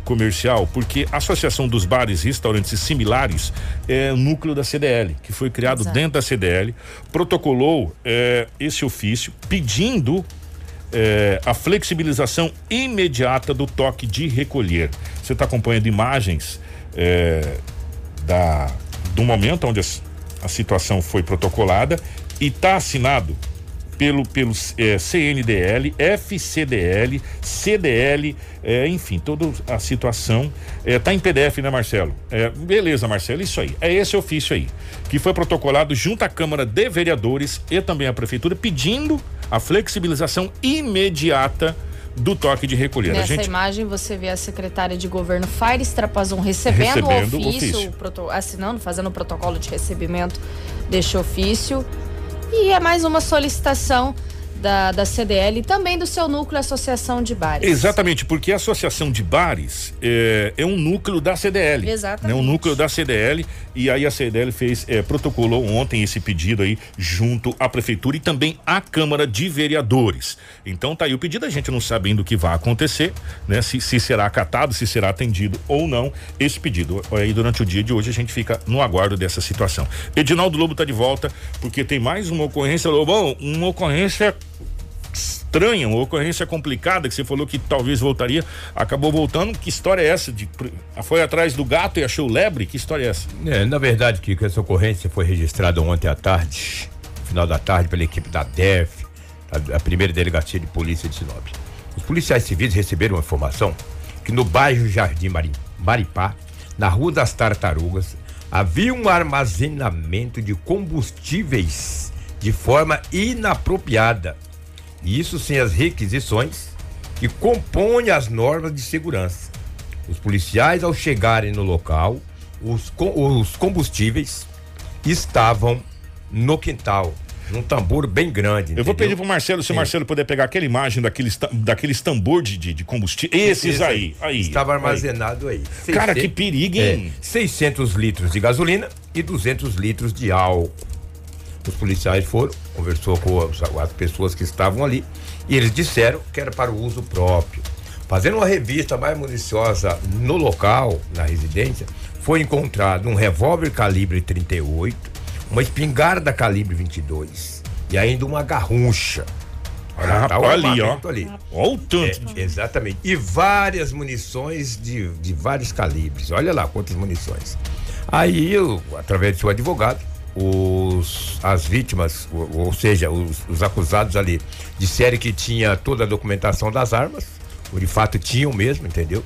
S2: Comercial, porque a Associação dos Bares e Restaurantes Similares é o núcleo da CDL, que foi criado Exato. dentro da CDL, protocolou é, esse ofício pedindo é, a flexibilização imediata do toque de recolher. Você está acompanhando imagens é, da, do momento onde a, a situação foi protocolada e está assinado pelo, pelo é, CNDL, FCDL, CDL, é, enfim, toda a situação está é, em PDF, né, Marcelo? É, beleza, Marcelo, isso aí. É esse ofício aí, que foi protocolado junto à Câmara de Vereadores e também à Prefeitura, pedindo a flexibilização imediata do toque de recolher.
S6: Nessa
S2: gente...
S6: imagem você vê a secretária de governo Faires Trapazon recebendo, recebendo o ofício, ofício. Assinando, fazendo o protocolo de recebimento deste ofício. E é mais uma solicitação da, da CDL e também do seu núcleo Associação de Bares.
S2: Exatamente, porque a Associação de Bares é, é um núcleo da CDL.
S6: Exatamente.
S2: Né, um núcleo da CDL e aí a CDL fez, é, protocolou ontem esse pedido aí junto à Prefeitura e também à Câmara de Vereadores. Então tá aí o pedido, a gente não sabe ainda o que vai acontecer, né? Se, se será acatado, se será atendido ou não esse pedido. Aí durante o dia de hoje a gente fica no aguardo dessa situação. Edinaldo Lobo tá de volta porque tem mais uma ocorrência, Lobão, uma ocorrência estranha, uma ocorrência complicada que você falou que talvez voltaria, acabou voltando. Que história é essa? De, foi atrás do gato e achou lebre? Que história é essa?
S1: É, na verdade, que essa ocorrência foi registrada ontem à tarde, final da tarde, pela equipe da DEF, a, a primeira delegacia de polícia de Sinop. Os policiais civis receberam uma informação que no bairro Jardim Maripá, na Rua das Tartarugas, havia um armazenamento de combustíveis de forma inapropriada isso sem as requisições que compõem as normas de segurança. Os policiais, ao chegarem no local, os, os combustíveis estavam no quintal, num tambor bem grande.
S2: Eu entendeu? vou pedir pro Marcelo, se o Marcelo puder pegar aquela imagem daqueles, daqueles tambor de, de, combustível. Esses Esse aí, aí.
S1: Estava armazenado aí.
S2: aí. Cara, que perigo, hein?
S1: É, 600 litros de gasolina e 200 litros de álcool. Os policiais foram, conversou com as, as pessoas que estavam ali e eles disseram que era para o uso próprio. Fazendo uma revista mais municiosa no local, na residência, foi encontrado um revólver calibre 38, uma espingarda calibre 22 e ainda uma garruncha.
S2: Olha, ah, tá ali, ó.
S1: Ali.
S2: Olha o tanto.
S1: É, exatamente. E várias munições de, de vários calibres. Olha lá quantas munições. Aí, eu, através do seu advogado, os, as vítimas, ou, ou seja, os, os, acusados ali, disseram que tinha toda a documentação das armas, ou de fato tinham mesmo, entendeu?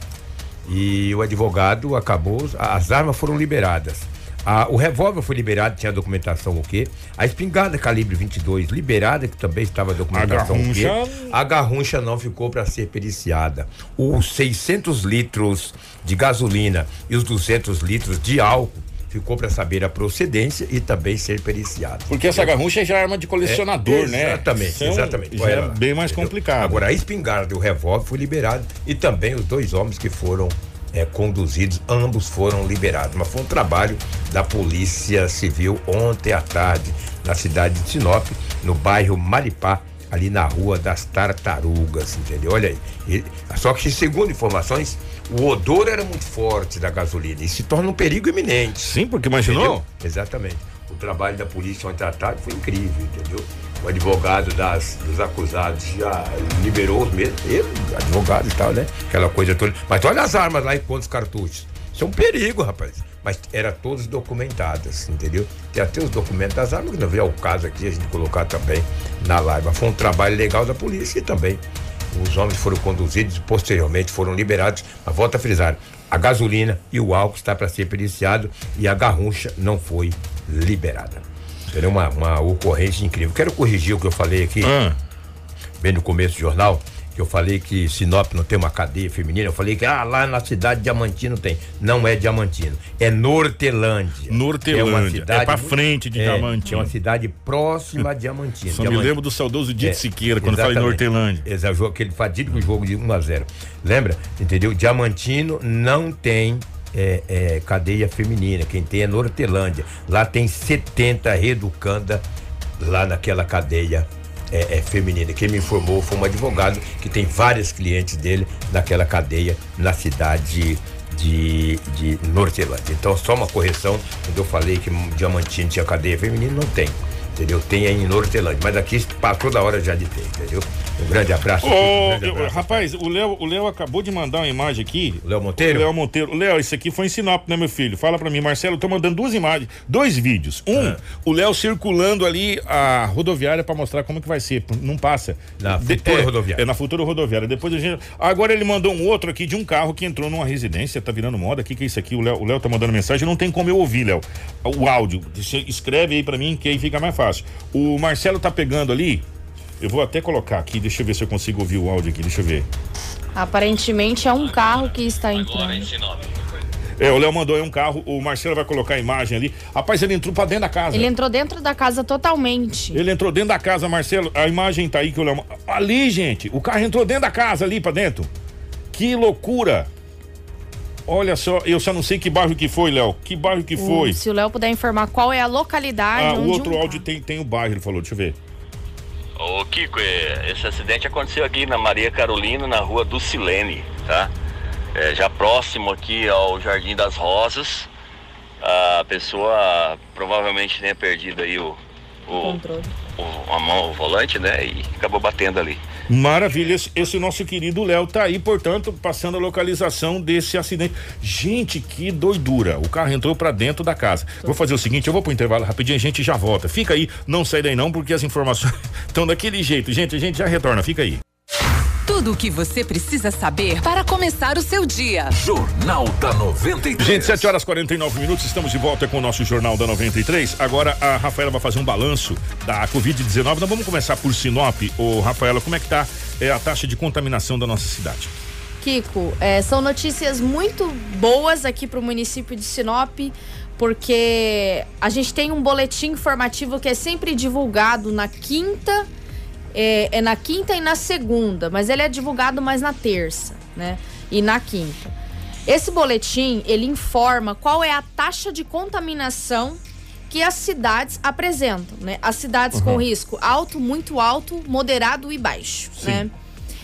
S1: E o advogado acabou, as armas foram liberadas. A, o revólver foi liberado, tinha documentação o quê? A espingarda calibre 22 liberada, que também estava documentação a o quê? A garruncha não ficou para ser periciada. Os 600 litros de gasolina e os 200 litros de álcool ficou para saber a procedência e também ser periciado.
S2: Porque essa garrucha já é arma de colecionador,
S1: é,
S2: né?
S1: Exatamente, exatamente.
S2: Já é bem mais entendeu? complicado.
S1: Agora, a espingarda e o revólver foi liberado e também os dois homens que foram é, conduzidos, ambos foram liberados. Mas foi um trabalho da Polícia Civil ontem à tarde, na cidade de Sinop, no bairro Maripá, ali na rua das tartarugas, entendeu? Olha aí. Só que, segundo informações, o odor era muito forte da gasolina e se torna um perigo iminente.
S2: Sim, porque imaginou?
S1: Entendeu? Exatamente. O trabalho da polícia ontem à tarde foi incrível, entendeu? O advogado das, dos acusados já liberou os mesmos, ele, advogado e tal, né? Aquela coisa toda. Mas olha as armas lá e quantos cartuchos. Isso é um perigo, rapaz. Mas era todas documentadas, entendeu? Tem até os documentos das armas, que não veio ao caso aqui a gente colocar também na live. Mas foi um trabalho legal da polícia e também os homens foram conduzidos e posteriormente foram liberados. Mas volta a frisar, a gasolina e o álcool está para ser periciado e a garrucha não foi liberada. Era uma, uma ocorrência incrível. Quero corrigir o que eu falei aqui, bem no começo do jornal, que eu falei que Sinop não tem uma cadeia feminina. Eu falei que ah, lá na cidade de Diamantino tem. Não é Diamantino, é Nortelândia.
S2: Nortelândia, é pra frente de Diamantino.
S1: É uma cidade próxima a Diamantino.
S2: Só me
S1: Diamantino.
S2: lembro do saudoso Dito
S1: É,
S2: Siqueira, quando fala em. Nortelândia.
S1: Exato, aquele fatídico jogo de 1 a 0 Lembra? Entendeu? Diamantino não tem é, é, cadeia feminina. Quem tem é Nortelândia. Lá tem 70 reeducanda lá naquela cadeia é, é, feminina. Quem me informou foi um advogado que tem vários clientes dele naquela cadeia na cidade de, de Nortelândia. Então, só uma correção, quando eu falei que Diamantino tinha cadeia feminina, não tem. Entendeu? Tem aí em Nortelândia, mas aqui pa- toda hora já de ter, entendeu? Um grande abraço.
S2: Ô,
S1: um grande
S2: eu-
S1: abraço.
S2: rapaz, o Léo, o Léo acabou de mandar uma imagem aqui.
S1: Léo Monteiro?
S2: Léo Monteiro. Léo, isso aqui foi em Sinop, né, meu filho? Fala pra mim, Marcelo, eu tô mandando duas imagens, dois vídeos. Um,
S1: Ah.
S2: o Léo circulando ali a rodoviária pra mostrar como que vai ser. Não passa.
S1: Na
S2: De-
S1: futura
S2: é,
S1: rodoviária.
S2: É, na futura rodoviária. Depois a gente. Agora ele mandou um outro aqui de um carro que entrou numa residência, tá virando moda. O que, que é isso aqui? O Léo, o Léo tá mandando mensagem, não tem como eu ouvir, Léo. O áudio. Escreve aí pra mim, que aí fica mais fácil. O Marcelo tá pegando ali. Eu vou até colocar aqui, deixa eu ver se eu consigo ouvir o áudio aqui, deixa eu ver.
S6: Aparentemente é um carro que está entrando.
S2: É, o Léo mandou aí um carro, o Marcelo vai colocar a imagem ali. Rapaz, ele entrou pra dentro da casa.
S6: Ele entrou dentro da casa totalmente.
S2: Ele entrou dentro da casa, Marcelo. A imagem tá aí que o Léo. Ali, gente, o carro entrou dentro da casa, ali pra dentro. Que loucura! Olha só, eu só não sei que bairro que foi, Léo. Que bairro que foi?
S6: Se o Léo puder informar qual é a localidade
S2: Ah,
S6: onde
S2: o outro
S6: um
S2: áudio tem, tem o bairro, ele falou, deixa eu ver.
S14: Ô Kiko, é, esse acidente aconteceu aqui na Maria Carolina, na rua do Silene, tá? É, já próximo aqui ao Jardim das Rosas. A pessoa provavelmente tenha perdido aí o, o, o- a mão, o volante, né? E acabou batendo ali.
S2: Maravilha, esse, nosso querido Léo tá aí, portanto, passando a localização desse acidente. Gente, que doidura. O carro entrou pra dentro da casa. Vou fazer o seguinte, eu vou pro intervalo rapidinho, a gente já volta. Fica aí, não sai daí não, porque as informações estão daquele jeito. Gente, a gente já retorna, fica aí.
S15: Tudo o que você precisa saber para começar o seu dia.
S7: Jornal da 93.
S2: Gente, 7 horas 49 minutos, estamos de volta com o nosso Jornal da 93. Agora a Rafaela vai fazer um balanço da Covid-19. Nós vamos começar por Sinop. Ô, Rafaela, como é que tá é, a taxa de contaminação da nossa cidade?
S6: Kiko, é, são notícias muito boas aqui para o município de Sinop, porque a gente tem um boletim informativo que é sempre divulgado na quinta, é, é na quinta e na segunda, mas ele é divulgado mais na terça, né? E na quinta. Esse boletim ele informa qual é a taxa de contaminação que as cidades apresentam, né? As cidades com
S16: Uhum.
S6: risco alto, muito alto, moderado e baixo, né?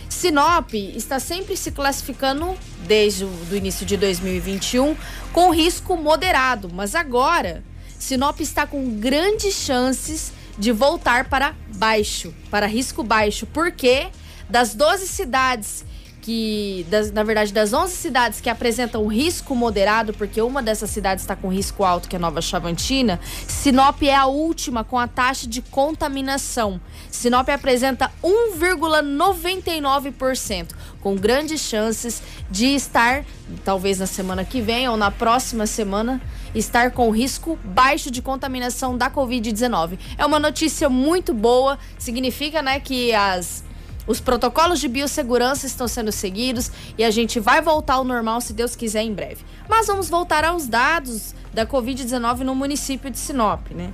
S6: Sinop está sempre se classificando desde o do início de 2021 com risco moderado, mas agora Sinop está com grandes chances de voltar para baixo, para risco baixo, porque das 12 cidades que, das- na verdade, das 11 cidades que apresentam risco moderado, porque uma dessas cidades está com risco alto, que é Nova Chavantina, Sinop é a última com a taxa de contaminação. Sinop apresenta 1,99%, com grandes chances de estar, talvez na semana que vem ou na próxima semana, estar com risco baixo de contaminação da Covid-19. É uma notícia muito boa, significa né, que as os protocolos de biossegurança estão sendo seguidos e a gente vai voltar ao normal, se Deus quiser, em breve. Mas vamos voltar aos dados da Covid-19 no município de Sinop, né?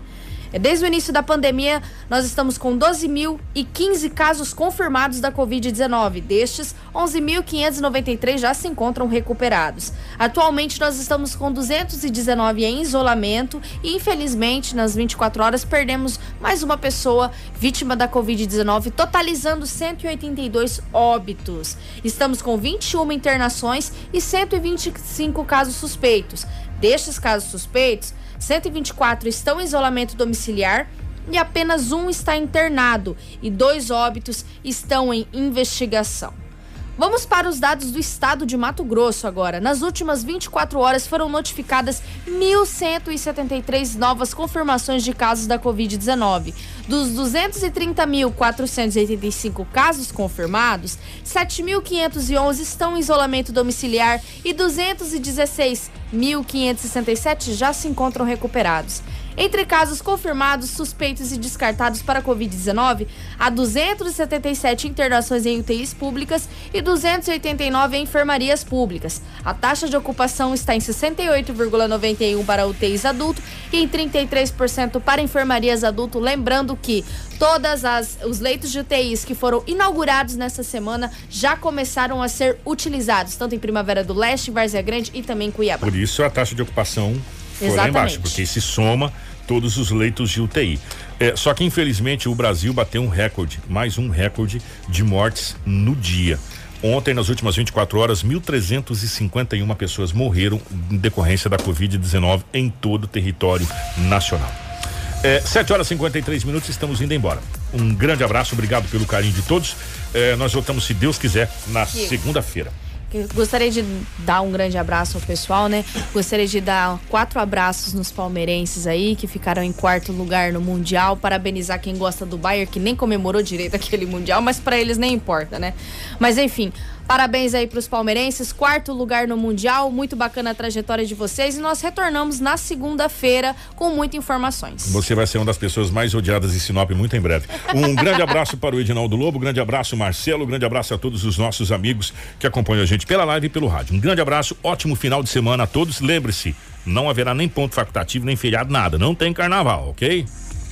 S6: É, desde o início da pandemia, nós estamos com 12.015 casos confirmados da Covid-19. Destes, 11.593 já se encontram recuperados. Atualmente, nós estamos com 219 em isolamento e, infelizmente, nas 24 horas, perdemos mais uma pessoa vítima da Covid-19, totalizando 182 óbitos. Estamos com 21 internações e 125 casos suspeitos. Destes casos suspeitos, 124 estão em isolamento domiciliar e apenas um está internado e dois óbitos estão em investigação. Vamos para os dados do estado de Mato Grosso agora. Nas últimas 24 horas foram notificadas 1.173 novas confirmações de casos da Covid-19. Dos 230.485 casos confirmados, 7.511 estão em isolamento domiciliar e 216.567 já se encontram recuperados. Entre casos confirmados, suspeitos e descartados para Covid-19, há 277 internações em UTIs públicas e 289 em enfermarias públicas. A taxa de ocupação está em 68,91 para UTIs adulto e em 33% para enfermarias adulto. Lembrando que todas as os leitos de UTIs que foram inaugurados nessa semana já começaram a ser utilizados, tanto em Primavera do Leste, Várzea Grande e também em Cuiabá.
S2: Por isso a taxa de ocupação foi lá embaixo, porque se soma todos os leitos de UTI. É, só que infelizmente o Brasil bateu um recorde, mais um recorde de mortes no dia. Ontem, nas últimas 24 horas, 1.351 pessoas morreram em decorrência da Covid-19 em todo o território nacional. É, 7 horas e 53 minutos, estamos indo embora. Um grande abraço, obrigado pelo carinho de todos. É, nós voltamos, se Deus quiser, na segunda-feira.
S6: Gostaria de dar um grande abraço ao pessoal, né? Gostaria de dar quatro abraços nos palmeirenses aí, que ficaram em quarto lugar no Mundial. Parabenizar quem gosta do Bayern, que nem comemorou direito aquele Mundial, mas para eles nem importa, né? Mas enfim, Parabéns aí para os palmeirenses, quarto lugar no Mundial, muito bacana a trajetória de vocês e nós retornamos na segunda-feira com muitas informações.
S2: Você vai ser uma das pessoas mais odiadas em Sinop muito em breve. Um grande abraço para o Edinaldo Lobo, grande abraço Marcelo, grande abraço a todos os nossos amigos que acompanham a gente pela live e pelo rádio. Um grande abraço, ótimo final de semana a todos. Lembre-se, não haverá nem ponto facultativo, nem feriado, nada. Não tem carnaval, ok?